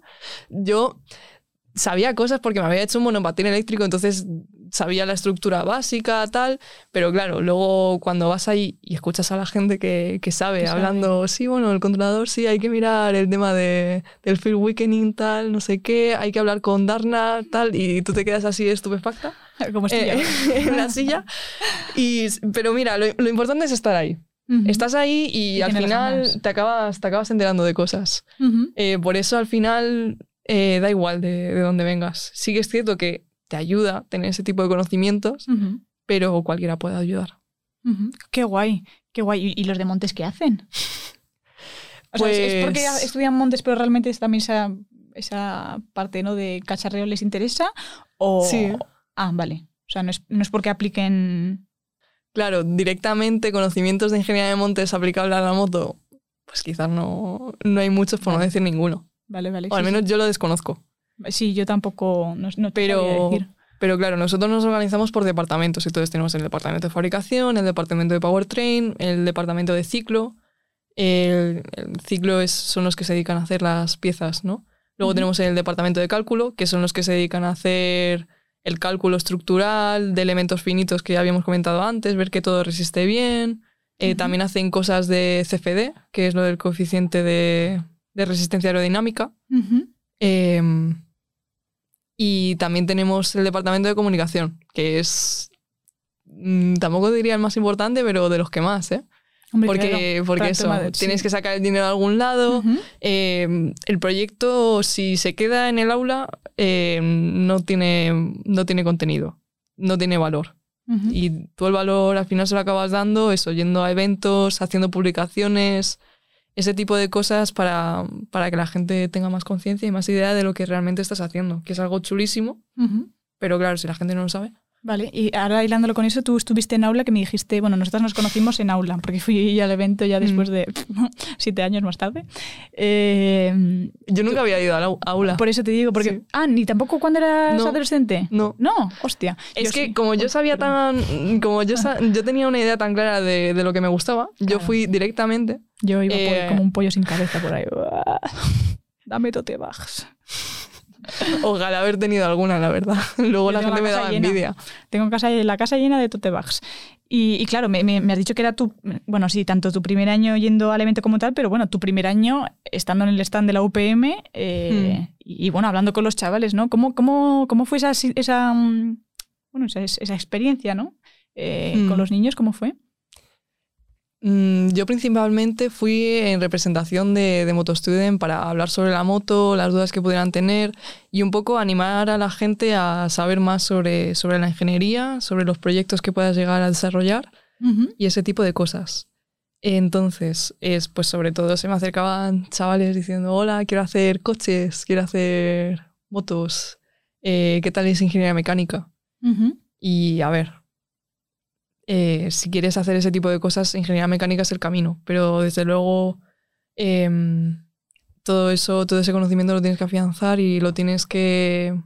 Yo sabía cosas porque me había hecho un monopatín eléctrico, entonces sabía la estructura básica, tal, pero claro, luego cuando vas ahí y escuchas a la gente que, que sabe, Que sabe. hablando, sí, bueno, el controlador sí, hay que mirar el tema de, del field weakening, tal, no sé qué, hay que hablar con Darna, tal, y tú te quedas así estupefacta Como estoy eh, en la silla. Y, pero mira, lo, lo importante es estar ahí. Estás ahí y, Y al final te acabas, te acabas enterando de cosas. Eh, por eso al final eh, da igual de, de dónde vengas. Sí que es cierto que te ayuda tener ese tipo de conocimientos, pero cualquiera puede ayudar. Qué guay, qué guay. ¿Y, y los de Montes qué hacen? O sea, ¿es- ¿es, porque Pues- estudian Montes, pero realmente es también esa, esa parte ¿no? de cacharreo les interesa? O... Sí. Ah, vale. O sea, no es, no es porque apliquen... Claro, directamente conocimientos de ingeniería de montes aplicable a la moto, pues quizás no, no hay muchos, por no decir ninguno. Vale, vale. O al sí, menos yo lo desconozco. sí. Yo tampoco... No, no te Pero, decir. pero claro, nosotros nos organizamos por departamentos. Entonces tenemos el departamento de fabricación, el departamento de powertrain, el departamento de ciclo. El, el ciclo es, son los que se dedican a hacer las piezas, ¿no? Luego tenemos el departamento de cálculo, que son los que se dedican a hacer el cálculo estructural de elementos finitos que ya habíamos comentado antes, ver que todo resiste bien. Eh. También hacen cosas de CFD, que es lo del coeficiente de, de resistencia aerodinámica. Ujú. Eh, y también tenemos el departamento de comunicación, que es. mm, tampoco diría el más importante, pero de los que más, ¿eh? Hombre, Porque, claro, porque eso, de- tienes sí. que sacar el dinero de algún lado. Ujú. Eh, el proyecto, si se queda en el aula, eh, no, tiene, no tiene contenido, no tiene valor. Ujú. Y tú el valor al final se lo acabas dando, eso, yendo a eventos, haciendo publicaciones, ese tipo de cosas para, para que la gente tenga más conciencia y más idea de lo que realmente estás haciendo, que es algo chulísimo, pero claro, si la gente no lo sabe. Vale, y ahora hilándolo con eso, tú estuviste en aula que me dijiste, bueno, nosotros nos conocimos en aula, porque fui al evento ya después Mm. de siete años más tarde. Eh, Yo nunca había ido a la aula. por eso te digo, porque... Sí. Ah, ni tampoco cuando eras No. adolescente. No. No, hostia. Es Yo que sí. como yo sabía perdón. tan... Como yo, yo tenía una idea tan clara de, de lo que me gustaba, yo fui directamente. Yo iba por- eh, como un pollo sin cabeza por ahí. Dame tote bags. Ojalá haber tenido alguna, la verdad. Luego Yo la gente la me casa daba llena. envidia. Tengo casa, la casa llena de tote bags. Y, y claro, me, me- me has dicho que era tu, bueno, sí, tanto tu primer año yendo al evento como tal, pero bueno, tu primer año estando en el stand de la UPM eh, Hmm. y, y, bueno, hablando con los chavales, ¿no? ¿Cómo, cómo, cómo fue esa, esa, mm, bueno, esa, esa experiencia, ¿no? Eh, Hmm. Con los niños, ¿cómo fue? Mm, Yo principalmente fui en representación de, de MotoStudent para hablar sobre la moto, las dudas que pudieran tener y un poco animar a la gente a saber más sobre, sobre la ingeniería, sobre los proyectos que puedas llegar a desarrollar y ese tipo de cosas. Entonces, es, pues sobre todo se me acercaban chavales diciendo, hola, quiero hacer coches, quiero hacer motos, eh, ¿qué tal es ingeniería mecánica? Ujú. Y a ver, eh, si quieres hacer ese tipo de cosas, ingeniería mecánica es el camino, pero desde luego em, todo eso, todo ese conocimiento lo tienes que afianzar y lo tienes que,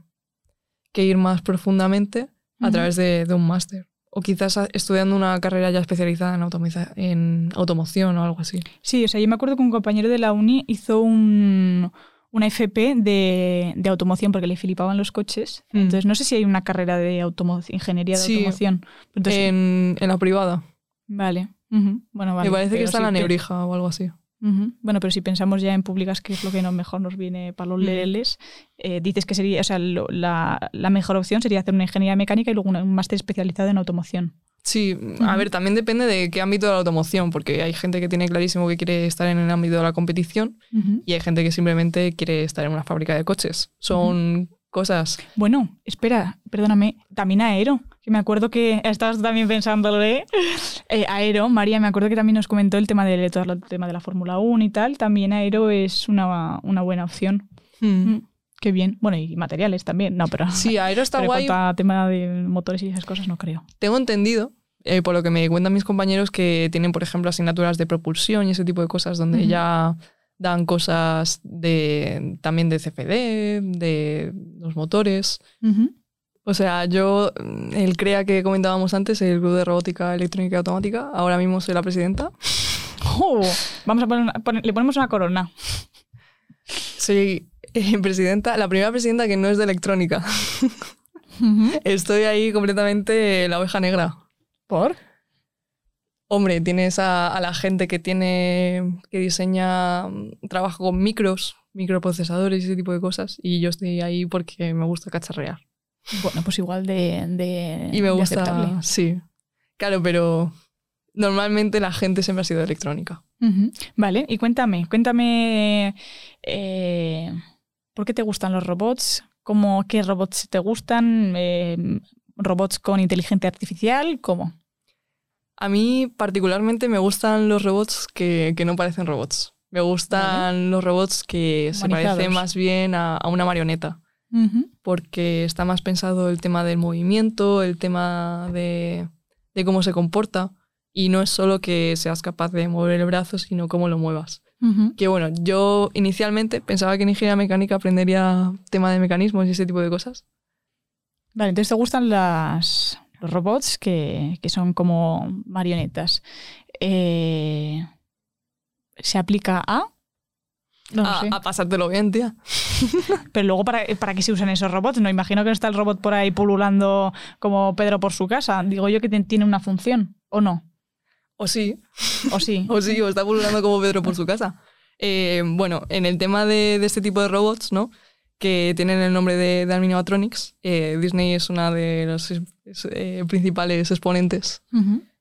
que ir más profundamente a través de, de un máster. O quizás estudiando una carrera ya especializada en, en automoción o algo así. Sí, o sea, yo me acuerdo que un compañero de la uni hizo un, una FP de, de automoción porque le flipaban los coches. Mm. Entonces, no sé si hay una carrera de ingeniería de Sí. automoción. Entonces, en, en la privada. Vale. Bueno, vale. Me parece que está en la Nebrija o algo así. Bueno, pero si pensamos ya en públicas, que es lo que no mejor nos viene para los Mm. leles, eh, dices que sería, o sea, lo- la, la mejor opción sería hacer una ingeniería mecánica y luego una- un máster especializado en automoción. Sí, a ver, también depende de qué ámbito de la automoción, porque hay gente que tiene clarísimo que quiere estar en el ámbito de la competición y hay gente que simplemente quiere estar en una fábrica de coches. Son cosas. Bueno, espera, perdóname, también Aero, que me acuerdo que estabas también pensándolo, ¿eh? Eh, Aero, María, me acuerdo que también nos comentó el tema de todo el tema de la Fórmula 1 y tal, también Aero es una, una buena opción. Mm, qué bien. Bueno, y materiales también, no, pero... Sí, Aero está pero guay. cuanto a tema de motores y esas cosas no creo. Tengo entendido, eh, por lo que me cuentan mis compañeros, que tienen, por ejemplo, asignaturas de propulsión y ese tipo de cosas, donde ya dan cosas de también de CFD, de los motores. O sea, yo, el CREA que comentábamos antes, el Club de Robótica Electrónica y Automática, ahora mismo soy la presidenta. Oh, vamos a poner, una- poner- le ponemos una corona. Soy eh, presidenta, la primera presidenta que no es de electrónica. Estoy ahí completamente la oveja negra. ¿Por? Hombre, tienes a, a la gente que tiene que diseña mm, trabajo con micros, microprocesadores y ese tipo de cosas. Y yo estoy ahí porque me gusta cacharrear. Bueno, pues igual de, de Y me de gusta. aceptable. Sí. Claro, pero normalmente la gente siempre ha sido electrónica. Vale, y cuéntame, cuéntame eh, ¿por qué te gustan los robots? ¿Cómo, ¿Qué robots te gustan? Eh, ¿Robots con inteligencia artificial? ¿Cómo? A mí particularmente me gustan los robots que, que no parecen robots. Me gustan los robots que se parecen más bien a, a una marioneta. Porque está más pensado el tema del movimiento, el tema de, de cómo se comporta, y no es solo que seas capaz de mover el brazo, sino cómo lo muevas. Ujú. Que bueno, yo inicialmente pensaba que en ingeniería mecánica aprendería tema de mecanismos y ese tipo de cosas. Vale, entonces te gustan las, los robots que, que son como marionetas. Eh, ¿Se aplica a? No a, sé. a pasártelo bien, tía. Pero luego, ¿para, ¿para qué se usan esos robots? No imagino que no está el robot por ahí pululando como Pedro por su casa. Digo yo que tiene una función, ¿o no? O sí, ¿O sí? o sí, o está pululando como Pedro por su casa. Eh, bueno, en el tema de, de este tipo de robots, ¿no? Que tienen el nombre de, de Animatronics, eh, Disney es una de los eh, principales exponentes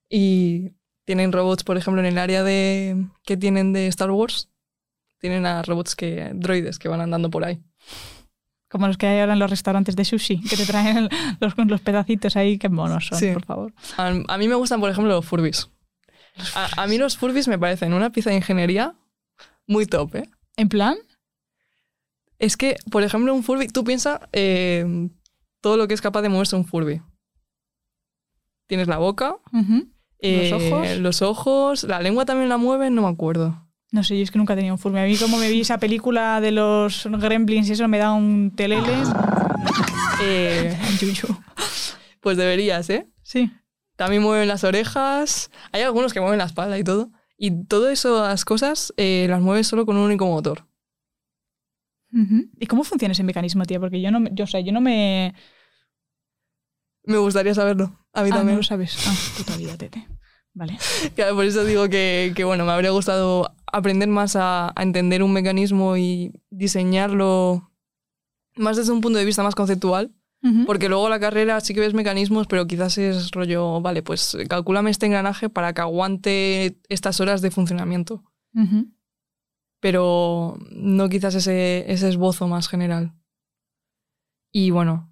y tienen robots, por ejemplo, en el área de que tienen de Star Wars, tienen a robots que droides que van andando por ahí. Como los que hay ahora en los restaurantes de sushi, que te traen los, los pedacitos ahí, qué monos son, Sí. por favor. A, a mí me gustan, por ejemplo, los Furbies. A, a mí los Furbies me parecen una pieza de ingeniería muy top, ¿eh? ¿En plan? Es que, por ejemplo, un Furby, tú piensas eh, todo lo que es capaz de moverse un Furby. Tienes la boca, eh, ¿Los ojos? los ojos, la lengua también la mueven, no me acuerdo. No sé, yo es que nunca he tenido un Furby. A mí como me vi esa película de los gremlins y eso me da un telele. Eh, pues deberías, ¿eh? Sí. También mueven las orejas. Hay algunos que mueven la espalda y todo. Y todas esas cosas eh, las mueves solo con un único motor. ¿Y cómo funciona ese mecanismo, tía? Porque yo no, me- yo, o sea, yo no me... Me gustaría saberlo. A mí Ah, también. no lo sabes. Ah, puta vida, tete. Vale. Claro, por eso digo que, que, bueno, me habría gustado aprender más a, a entender un mecanismo y diseñarlo más desde un punto de vista más conceptual. Porque luego la carrera sí que ves mecanismos, pero quizás es rollo, vale, pues calcúlame este engranaje para que aguante estas horas de funcionamiento. Pero no quizás ese, ese esbozo más general. Y bueno,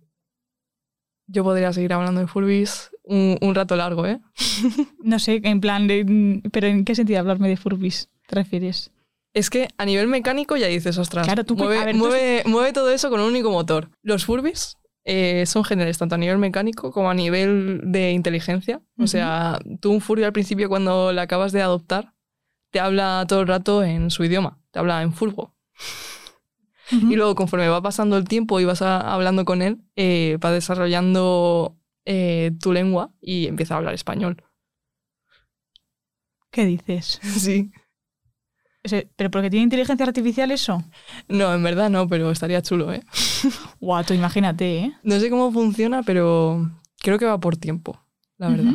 yo podría seguir hablando de Furbis un, un rato largo, ¿eh? No sé, en plan, de- pero ¿en qué sentido hablarme de Furbis te refieres? Es que a nivel mecánico ya dices, ostras, Claro, tú- mueve, tú- mueve, mueve todo eso con un único motor. Los Furbis eh, son geniales tanto a nivel mecánico como a nivel de inteligencia. O sea, tú un Furby al principio cuando le acabas de adoptar te habla todo el rato en su idioma, te habla en furbo. Y luego, conforme va pasando el tiempo y vas a- hablando con él, eh, va desarrollando eh, tu lengua y empieza a hablar español. ¿Qué dices? Sí. ¿Pero porque tiene inteligencia artificial eso? No, en verdad no, pero estaría chulo, ¿eh? Guau, tú imagínate, ¿eh? No sé cómo funciona, pero creo que va por tiempo, la verdad.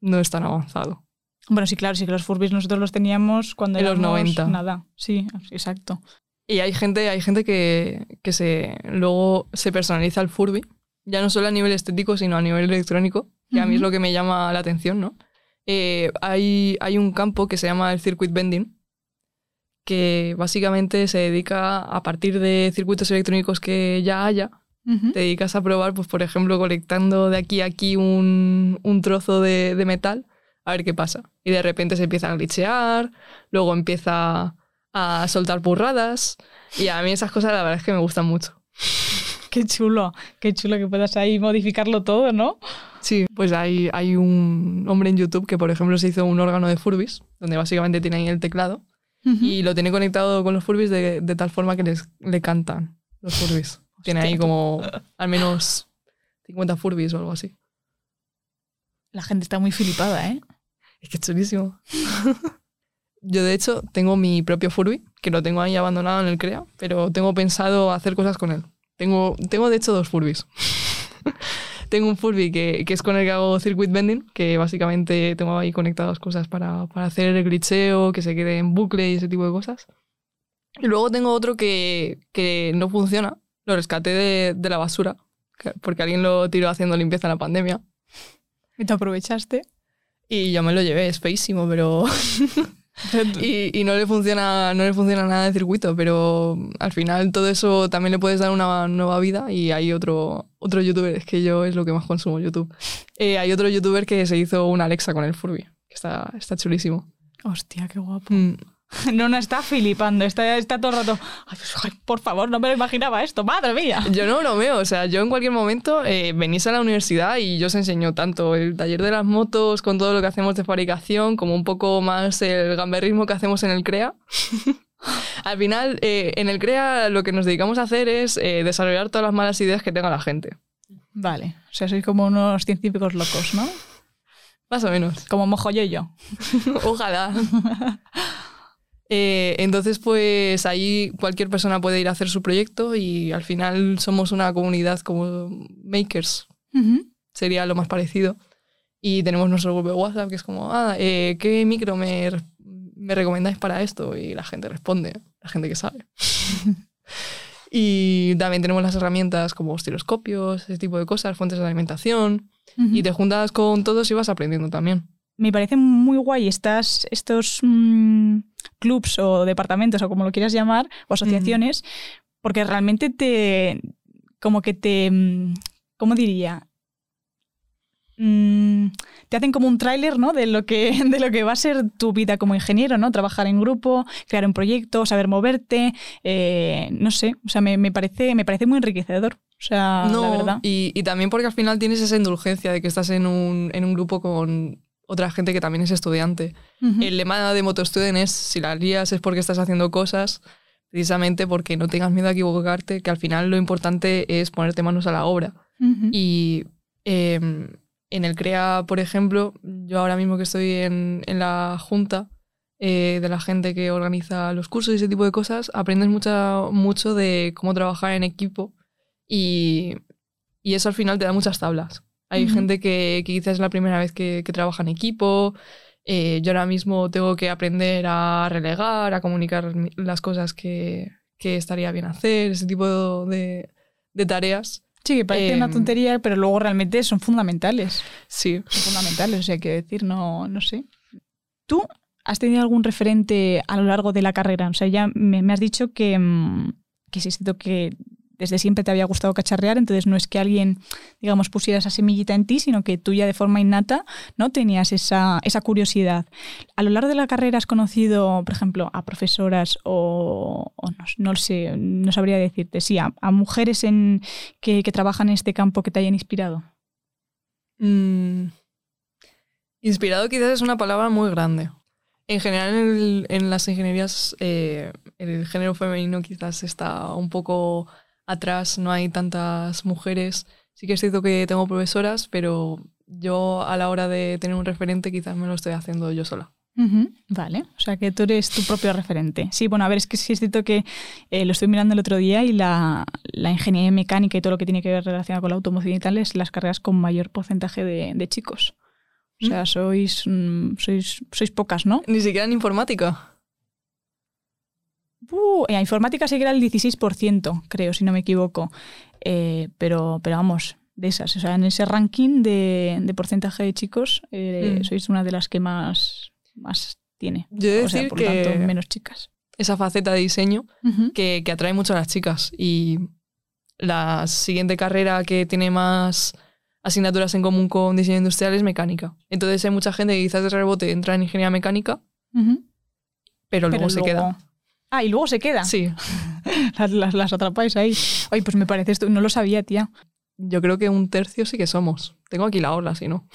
No es tan avanzado. Bueno, sí, claro, sí que los Furbis nosotros los teníamos cuando En los éramos 90. Nada, sí, exacto. Y hay gente, hay gente que, que se, luego se personaliza el Furby, ya no solo a nivel estético, sino a nivel electrónico, que a mí es lo que me llama la atención, ¿no? Eh, hay, hay un campo que se llama el Circuit Bending, que básicamente se dedica a partir de circuitos electrónicos que ya haya, Ujú. te dedicas a probar, pues por ejemplo, conectando de aquí a aquí un, un trozo de, de metal, a ver qué pasa. Y de repente se empieza a glitchear, luego empieza a soltar burradas, y a mí esas cosas la verdad es que me gustan mucho. Qué chulo, qué chulo que puedas ahí modificarlo todo, ¿no? Sí, pues hay, hay un hombre en YouTube que, por ejemplo, se hizo un órgano de Furbis, donde básicamente tiene ahí el teclado, y lo tiene conectado con los Furbis de, de tal forma que les, le cantan los Furbis. Tiene ahí como al menos 50 Furbis o algo así. La gente está muy flipada, ¿eh? Es que es chulísimo. Yo, de hecho, tengo mi propio Furby, que lo tengo ahí abandonado en el CREA, pero tengo pensado hacer cosas con él. Tengo, tengo de hecho, dos Furbis. tengo un Furby que, que es con el que hago circuit bending, que básicamente tengo ahí conectadas cosas para, para hacer el glitcheo, que se quede en bucle y ese tipo de cosas. Y luego tengo otro que, que no funciona, lo rescaté de, de la basura, que- porque alguien lo tiró haciendo limpieza en la pandemia. Y te aprovechaste. Y yo me lo llevé, es feísimo, pero y, y no le funciona no le funciona nada de circuito pero al final todo eso también le puedes dar una nueva vida y hay otro otro youtuber es que yo es lo que más consumo YouTube. Eh, hay otro youtuber que se hizo una Alexa con el Furby que está está chulísimo. Hostia, qué guapo. Mm, No, no, está flipando, está, está todo el rato. Ay, pues, ay, por favor, no me lo imaginaba esto, madre mía. yo no bromeo o sea yo en cualquier momento eh, venís a la universidad y yo os enseño tanto el taller de las motos con todo lo que hacemos de fabricación como un poco más el gamberrismo que hacemos en el CREA Al final, eh, en el CREA lo que nos dedicamos a hacer es eh, desarrollar todas las malas ideas que tenga la gente. Vale, o sea, sois como unos científicos locos, ¿no? Más o menos. Como mojo yo. Ojalá. Eh, entonces, pues ahí cualquier persona puede ir a hacer su proyecto y al final somos una comunidad como makers, sería lo más parecido. Y tenemos nuestro grupo de WhatsApp que es como, ah, eh, ¿qué micro me, me recomendáis para esto? Y la gente responde, la gente que sabe. y también tenemos las herramientas como osciloscopios, ese tipo de cosas, fuentes de alimentación. Y te juntas con todos y vas aprendiendo también. Me parece muy guay estas, estos mm, clubs o departamentos o como lo quieras llamar, o asociaciones, porque realmente te, como que te, mm, ¿cómo diría? Mm, te hacen como un tráiler ¿no? de, lo que, de lo que va a ser tu vida como ingeniero, ¿no? Trabajar en grupo, crear un proyecto, saber moverte, eh, no sé, o sea, me, me parece, me parece muy enriquecedor, o sea, no, la verdad. Y, y también porque al final tienes esa indulgencia de que estás en un, en un grupo con otra gente que también es estudiante. Ujú. El lema de MotoStudent es, si la lías es porque estás haciendo cosas, precisamente porque no tengas miedo a equivocarte, que al final lo importante es ponerte manos a la obra. Ujú. Y eh, en el CREA, por ejemplo, yo ahora mismo que estoy en, en la junta eh, de la gente que organiza los cursos y ese tipo de cosas, aprendes mucha, mucho de cómo trabajar en equipo y, y eso al final te da muchas tablas. Hay gente que, que quizás es la primera vez que, que trabaja en equipo. eh, yo ahora mismo tengo que aprender a relegar, a comunicar las cosas que, que estaría bien hacer, ese tipo de, de tareas. Sí, que parece una Em, tontería, pero luego realmente son fundamentales. Sí. Son fundamentales, o sea, quiero decir, no, no sé. ¿Tú has tenido algún referente a lo largo de la carrera? O sea, ya me, me has dicho que, mm, que siento que desde siempre te había gustado cacharrear, entonces no es que alguien, digamos, pusiera esa semillita en ti, sino que tú ya de forma innata no tenías esa, esa curiosidad. A lo largo de la carrera has conocido, por ejemplo, a profesoras o, no, sé, no sabría decirte, sí, a, mujeres en, que, trabajan en este campo que te hayan inspirado. Mm, inspirado quizás es una palabra muy grande. En general, en las ingenierías, eh, el género femenino quizás está un poco atrás, no hay tantas mujeres. Sí que es cierto que tengo profesoras, pero yo a la hora de tener un referente quizás me lo estoy haciendo yo sola. Ujú, Vale, o sea que tú eres tu propio referente. Sí, bueno, a ver, es que sí es cierto que eh, lo estoy mirando el otro día y la, la ingeniería mecánica y todo lo que tiene que ver relacionado con la automoción y tal es las carreras con mayor porcentaje de, de chicos. O sea, sois, mm, sois, sois pocas, ¿no? Ni siquiera en informática. Uh, informática sí que era el 16%, creo, si no me equivoco. Eh, pero, pero vamos, de esas. O sea, en ese ranking de, de porcentaje de chicos, eh, Mm. sois una de las que más, más tiene. Yo o sea, decir por que tanto, menos chicas. esa faceta de diseño Ujú. que, que atrae mucho a las chicas. Y la siguiente carrera que tiene más asignaturas en común con diseño industrial es mecánica. Entonces hay mucha gente que quizás de rebote entra en ingeniería mecánica, Ujú. pero luego Pero se queda. Ah, y luego se queda. Sí, Las, las, las atrapáis ahí. Ay, pues me parece esto, no lo sabía, tía. yo creo que un tercio sí que somos. Tengo aquí la ola, si no.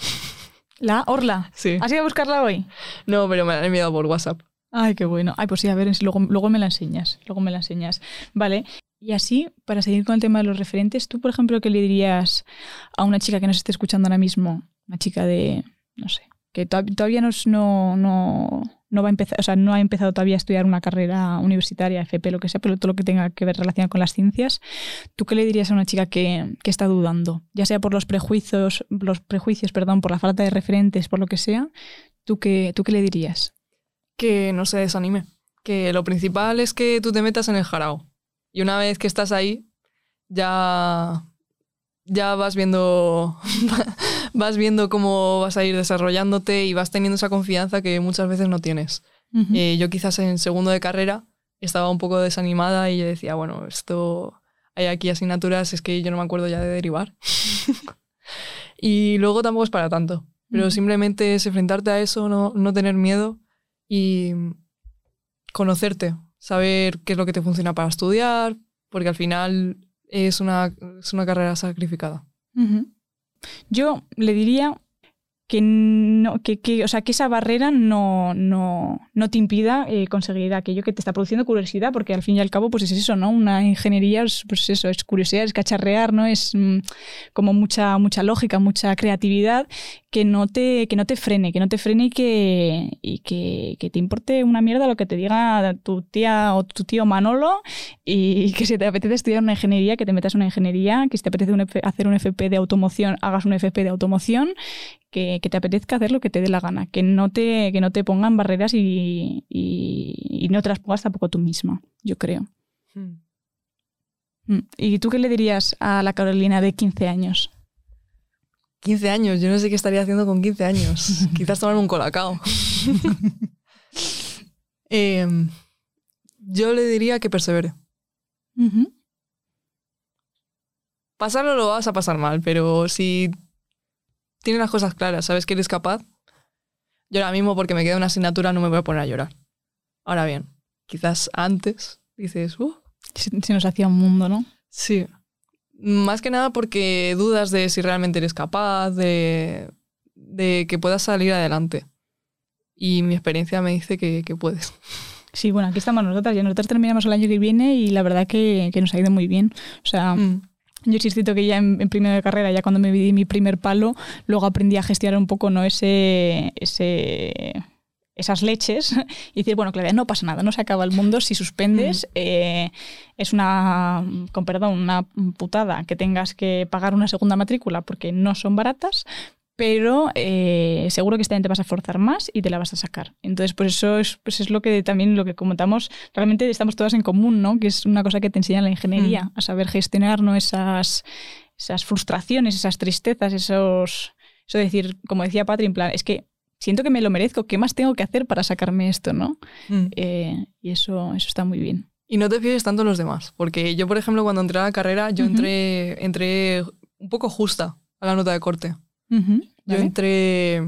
La Orla. Sí. ¿Has ido a buscarla hoy? No, pero me la han enviado por WhatsApp. Ay, qué bueno. Ay, pues sí, a ver, luego, luego me la enseñas. Luego me la enseñas. Vale. Y así, para seguir con el tema de los referentes, tú, por ejemplo, ¿qué le dirías a una chica que nos esté escuchando ahora mismo? Una chica de, no sé, que to- todavía no, no, no va a empezar, o sea, no ha empezado todavía a estudiar una carrera universitaria, FP, lo que sea, pero todo lo que tenga que ver relacionado con las ciencias. ¿Tú qué le dirías a una chica que, que está dudando? Ya sea por los prejuicios, los prejuicios, perdón, por la falta de referentes, por lo que sea. ¿Tú qué, tú qué le dirías? Que no se desanime. Que lo principal es que tú te metas en el jarao. Y una vez que estás ahí, ya, ya vas viendo, vas viendo cómo vas a ir desarrollándote y vas teniendo esa confianza que muchas veces no tienes. Eh, yo quizás en segundo de carrera estaba un poco desanimada y yo decía, bueno, esto hay aquí asignaturas, es que yo no me acuerdo ya de derivar. y luego tampoco es para tanto, pero simplemente es enfrentarte a eso, no, no tener miedo y conocerte, saber qué es lo que te funciona para estudiar, porque al final es una, es una carrera sacrificada. Yo le diría que, no, que, que, o sea, que esa barrera no, no, no te impida eh, conseguir aquello que te está produciendo curiosidad, porque al fin y al cabo pues es eso, ¿no? Una ingeniería es, pues eso, es curiosidad, es cacharrear, ¿no? Es mm, como mucha, mucha lógica, mucha creatividad que no te, que no te frene, que no te frene y que, y que, que te importe una mierda lo que te diga tu tía o tu tío Manolo y que si te apetece estudiar una ingeniería, que te metas una ingeniería, que si te apetece un F- hacer un FP de automoción, hagas un FP de automoción, que, que te apetezca hacer lo que te dé la gana, que no te, que no te pongan barreras y, y, y no te las pongas tampoco tú misma, yo creo. Mm. ¿Y tú qué le dirías a la Carolina de 15 años? 15 años, yo no sé qué estaría haciendo con 15 años. Quizás tomarme un colacao. Em, yo le diría que persevere. Pasarlo lo vas a pasar mal, pero si tienes las cosas claras, sabes que eres capaz, yo ahora mismo porque me queda una asignatura no me voy a poner a llorar. Ahora bien, quizás antes dices, uh, Se, se nos hacía un mundo, ¿no? sí. Más que nada porque dudas de si realmente eres capaz, de, de que puedas salir adelante. Y mi experiencia me dice que, que puedes. Sí, bueno, aquí estamos nosotras. Ya nosotras terminamos el año que viene y la verdad que, que nos ha ido muy bien. O sea, Mm. Yo sí es cierto que ya en, en primero de carrera, ya cuando me di mi primer palo, luego aprendí a gestionar un poco ¿no? ese, ese, esas leches y decir, bueno, Claudia, no pasa nada, no se acaba el mundo si suspendes. eh, es una, con perdón, una putada que tengas que pagar una segunda matrícula porque no son baratas, pero eh, seguro que año te vas a esforzar más y te la vas a sacar. Entonces, pues eso es, pues es lo que también lo que comentamos, realmente estamos todas en común, ¿no? Que es una cosa que te enseña la ingeniería, Mm. a saber gestionar ¿no? esas, esas frustraciones, esas tristezas, esos... Eso de decir, como decía Patri, en plan, es que siento que me lo merezco, ¿qué más tengo que hacer para sacarme esto, no? Mm. Eh, y eso, eso está muy bien. Y no te fíes tanto en los demás, porque yo, por ejemplo, cuando entré a la carrera, yo entré, entré un poco justa a la nota de corte. Yo ¿vale? entré,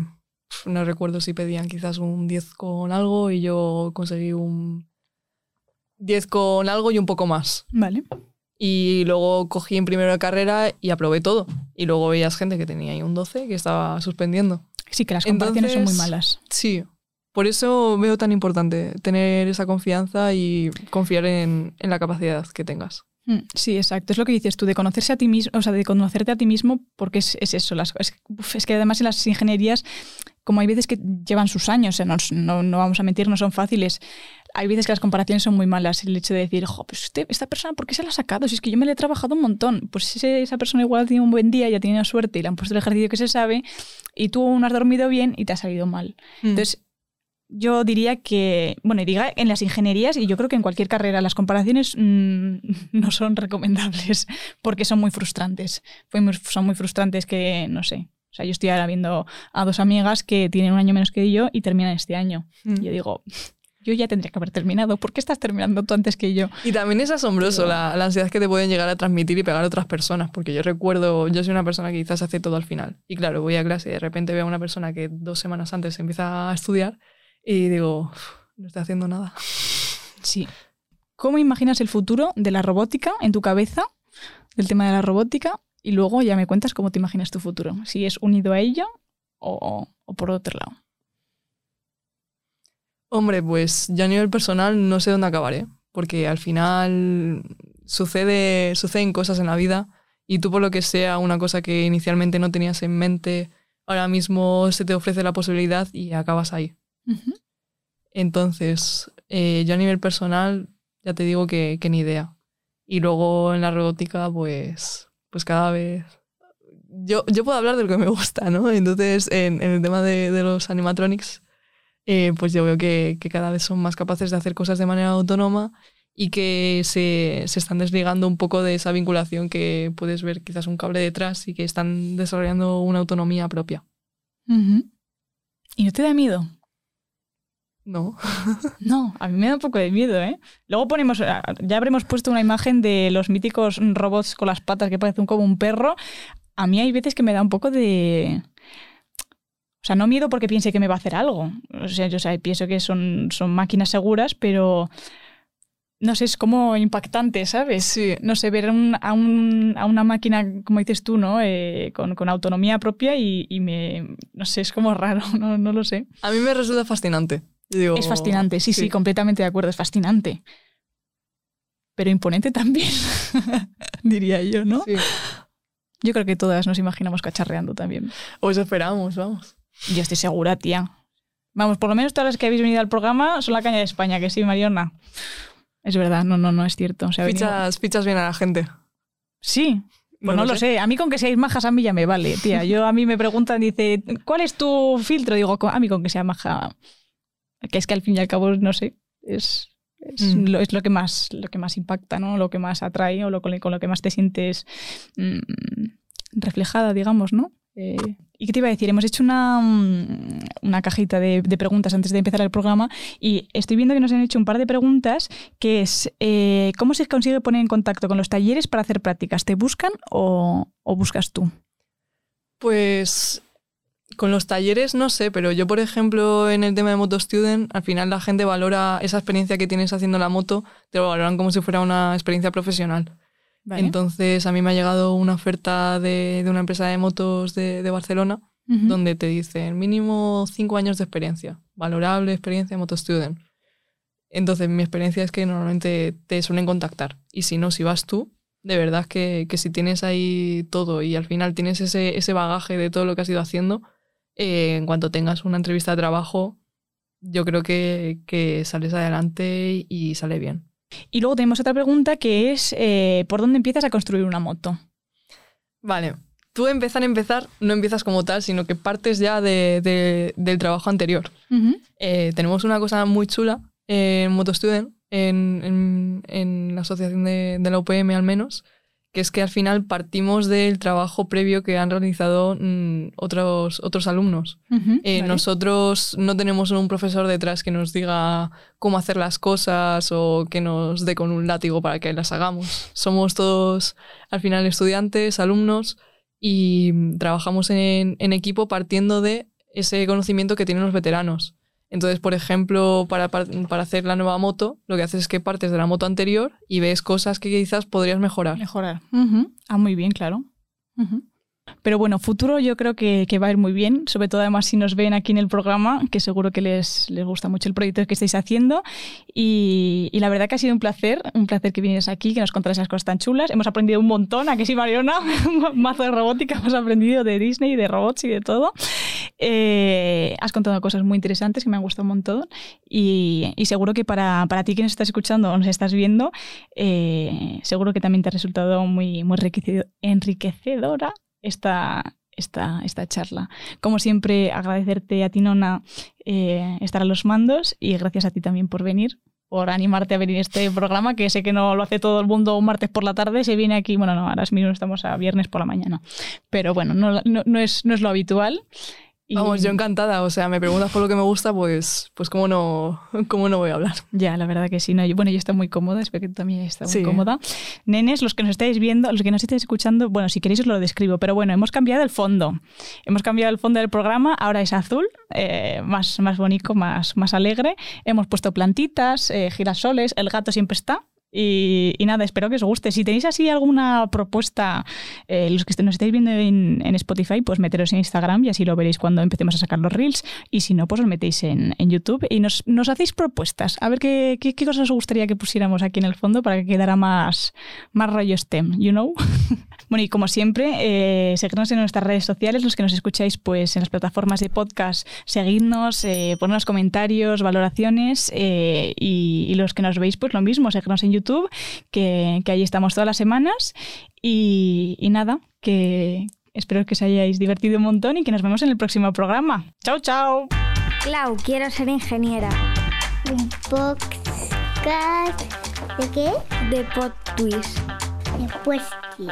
no recuerdo si pedían quizás un 10 con algo y yo conseguí un 10 con algo y un poco más. Vale. Y luego cogí en primero de carrera y aprobé todo. Y luego veías gente que tenía ahí un 12 que estaba suspendiendo. Sí, que las comparaciones son muy malas. Sí. Por eso veo tan importante tener esa confianza y confiar en, en la capacidad que tengas. Mm, Sí, exacto. Es lo que dices tú, de conocerse a ti mismo, o sea, de conocerte a ti mismo, porque es, es eso. Las, es, uf, es que además en las ingenierías, como hay veces que llevan sus años, sea, no, no, no vamos a mentir, no son fáciles. Hay veces que las comparaciones son muy malas. El hecho de decir, jo, pues este- esta persona, ¿por qué se la ha sacado? Si es que yo me la he trabajado un montón. Pues ese- esa persona igual tiene un buen día, ya tiene suerte y le han puesto el ejercicio que se sabe, y tú no has dormido bien y te ha salido mal. Mm. Entonces, yo diría que, bueno, y diga en las ingenierías y yo creo que en cualquier carrera las comparaciones mm, no son recomendables porque son muy frustrantes. Son muy frustrantes que, no sé. O sea, yo estoy ahora viendo a dos amigas que tienen un año menos que yo y terminan este año. Mm. Y yo digo, yo ya tendría que haber terminado. ¿Por qué estás terminando tú antes que yo? Y también es asombroso la, la ansiedad que te pueden llegar a transmitir y pegar a otras personas, porque yo recuerdo, yo soy una persona que quizás hace todo al final. Y claro, voy a clase y de repente veo a una persona que dos semanas antes empieza a estudiar y digo, "Uf, no estoy haciendo nada. Sí. ¿Cómo imaginas el futuro de la robótica en tu cabeza? Del tema de la robótica. Y luego ya me cuentas cómo te imaginas tu futuro. Si es unido a ello o, o por otro lado. Hombre, pues yo a nivel personal no sé dónde acabaré, porque al final sucede, suceden cosas en la vida y tú por lo que sea una cosa que inicialmente no tenías en mente, ahora mismo se te ofrece la posibilidad y acabas ahí. Entonces, eh, yo a nivel personal ya te digo que, que ni idea. Y luego en la robótica, pues, pues cada vez... Yo, yo puedo hablar de lo que me gusta, ¿no? Entonces, en, el tema de, de los animatronics, eh, pues yo veo que, que cada vez son más capaces de hacer cosas de manera autónoma y que se, se están desligando un poco de esa vinculación que puedes ver quizás un cable detrás y que están desarrollando una autonomía propia. Ujú. ¿Y no te da miedo? ¿No? No, a mí me da un poco de miedo, ¿eh? Luego ponemos, ya habremos puesto una imagen de los míticos robots con las patas que parecen como un perro. A mí hay veces que me da un poco de... O sea, no miedo porque piense que me va a hacer algo. O sea, yo o sea, pienso que son, son máquinas seguras, pero no sé, es como impactante, ¿sabes? Sí. No sé, ver un- a, un- a una máquina, como dices tú, ¿no? Eh, con, con autonomía propia y, y me... No sé, es como raro, no, no lo sé. A mí me resulta fascinante. Digo, Es fascinante, sí, sí, completamente de acuerdo, es fascinante. Pero imponente también, diría yo, ¿no? Sí. Yo creo que todas nos imaginamos cacharreando también. O eso esperamos, vamos. Yo estoy segura, tía. Vamos, por lo menos todas las que habéis venido al programa son la caña de España, que sí, Mariona. Es verdad, no, no, no es cierto. O sea, Fichas, fichas bien a la gente. Sí, pues no, lo sé. A mí con que seáis majas a mí ya me vale, tía. Yo a mí me preguntan, dice, ¿cuál es tu filtro? Digo, a mí con que sea maja. Que es que al fin y al cabo, no sé, es, es, Mm. lo, es lo que más lo que más impacta, ¿no? Lo que más atrae o lo, con, lo que más te sientes mm, reflejada, digamos, ¿no? Eh, ¿Y qué te iba a decir? Hemos hecho una, mm, una cajita de, de preguntas antes de empezar el programa y estoy viendo que nos han hecho un par de preguntas que es eh, ¿cómo se consigue poner en contacto con los talleres para hacer prácticas? ¿Te buscan o, o buscas tú? Pues con los talleres no sé, pero yo, por ejemplo, en el tema de Moto Student, al final la gente valora esa experiencia que tienes haciendo la moto, te lo valoran como si fuera una experiencia profesional. ¿Vale? Entonces, a mí me ha llegado una oferta de, de una empresa de motos de, de Barcelona donde te dicen mínimo cinco años de experiencia, valorable experiencia de Moto Student. Entonces, mi experiencia es que normalmente te suelen contactar. Y si no, si vas tú, de verdad que, que si tienes ahí todo y al final tienes ese, ese bagaje de todo lo que has ido haciendo, eh, en cuanto tengas una entrevista de trabajo, yo creo que, que sales adelante y sale bien. Y luego tenemos otra pregunta que es eh, ¿por dónde empiezas a construir una moto? Vale. Tú empezar a empezar, no empiezas como tal, sino que partes ya de- de- del trabajo anterior. Eh, tenemos una cosa muy chula en MotoStudent, en, en, en la asociación de, de la UPM al menos, que es que al final partimos del trabajo previo que han realizado mm, otros, otros alumnos. Eh, vale. Nosotros no tenemos un profesor detrás que nos diga cómo hacer las cosas o que nos dé con un látigo para que las hagamos. Somos todos al final estudiantes, alumnos y mm, trabajamos en, en equipo partiendo de ese conocimiento que tienen los veteranos. Entonces, por ejemplo, para, par- para hacer la nueva moto, lo que haces es que partes de la moto anterior y ves cosas que quizás podrías mejorar. Mejorar. Ujú. Ah, muy bien, claro. Pero bueno, futuro yo creo que, va a ir muy bien, sobre todo además si nos ven aquí en el programa, que seguro que les, les gusta mucho el proyecto que estáis haciendo. Y, y, la verdad que ha sido un placer, un placer que vienes aquí, que nos contaras esas cosas tan chulas. Hemos aprendido un montón, ¿a que sí, Mariona? Mazo de robótica, hemos aprendido de Disney, de robots y de todo. Eh, has contado cosas muy interesantes que me han gustado un montón y, y seguro que para, para, ti que nos estás escuchando o nos estás viendo, eh, seguro que también te ha resultado muy, muy enriquecedora esta, esta, esta, charla. Como siempre, agradecerte a ti, Nona, eh, estar a los mandos y gracias a ti también por venir, por animarte a venir a este programa, que sé que no lo hace todo el mundo un martes por la tarde, se viene aquí, bueno, no, ahora mismo estamos a viernes por la mañana, pero bueno, no, no, no es, no es lo habitual. Vamos, yo encantada. O sea, me preguntas por lo que me gusta, pues, pues cómo, no, cómo no voy a hablar. Ya, la verdad que sí. No, bueno, yo estoy muy cómoda, espero que tú también estés muy cómoda. Nenes, los que nos estáis viendo, los que nos estáis escuchando, bueno, si queréis os lo describo, pero bueno, hemos cambiado el fondo. Hemos cambiado el fondo del programa, ahora es azul, eh, más, más bonito, más, más alegre. Hemos puesto plantitas, eh, girasoles, el gato siempre está, y, nada, espero que os guste. Si tenéis así alguna propuesta, eh, los que nos estáis viendo en, Spotify, pues meteros en Instagram y así lo veréis cuando empecemos a sacar los reels. Y si no, pues os metéis en, YouTube y nos, hacéis propuestas. A ver qué, qué, cosas os gustaría que pusiéramos aquí en el fondo para que quedara más, más rollo STEM, you know? bueno, y como siempre, eh, seguidnos en nuestras redes sociales, los que nos escucháis pues en las plataformas de podcast, seguidnos, eh, comentarios, valoraciones y, y, los que nos veis, pues lo mismo, seguirnos en YouTube YouTube, que, que ahí estamos todas las semanas. Y, y, nada, que espero que os hayáis divertido un montón y que nos vemos en el próximo programa. ¡Chao, chao! Clau, quiero ser ingeniera. Un podcast. ¿De qué? De Pod Twist. Después, ¿qué?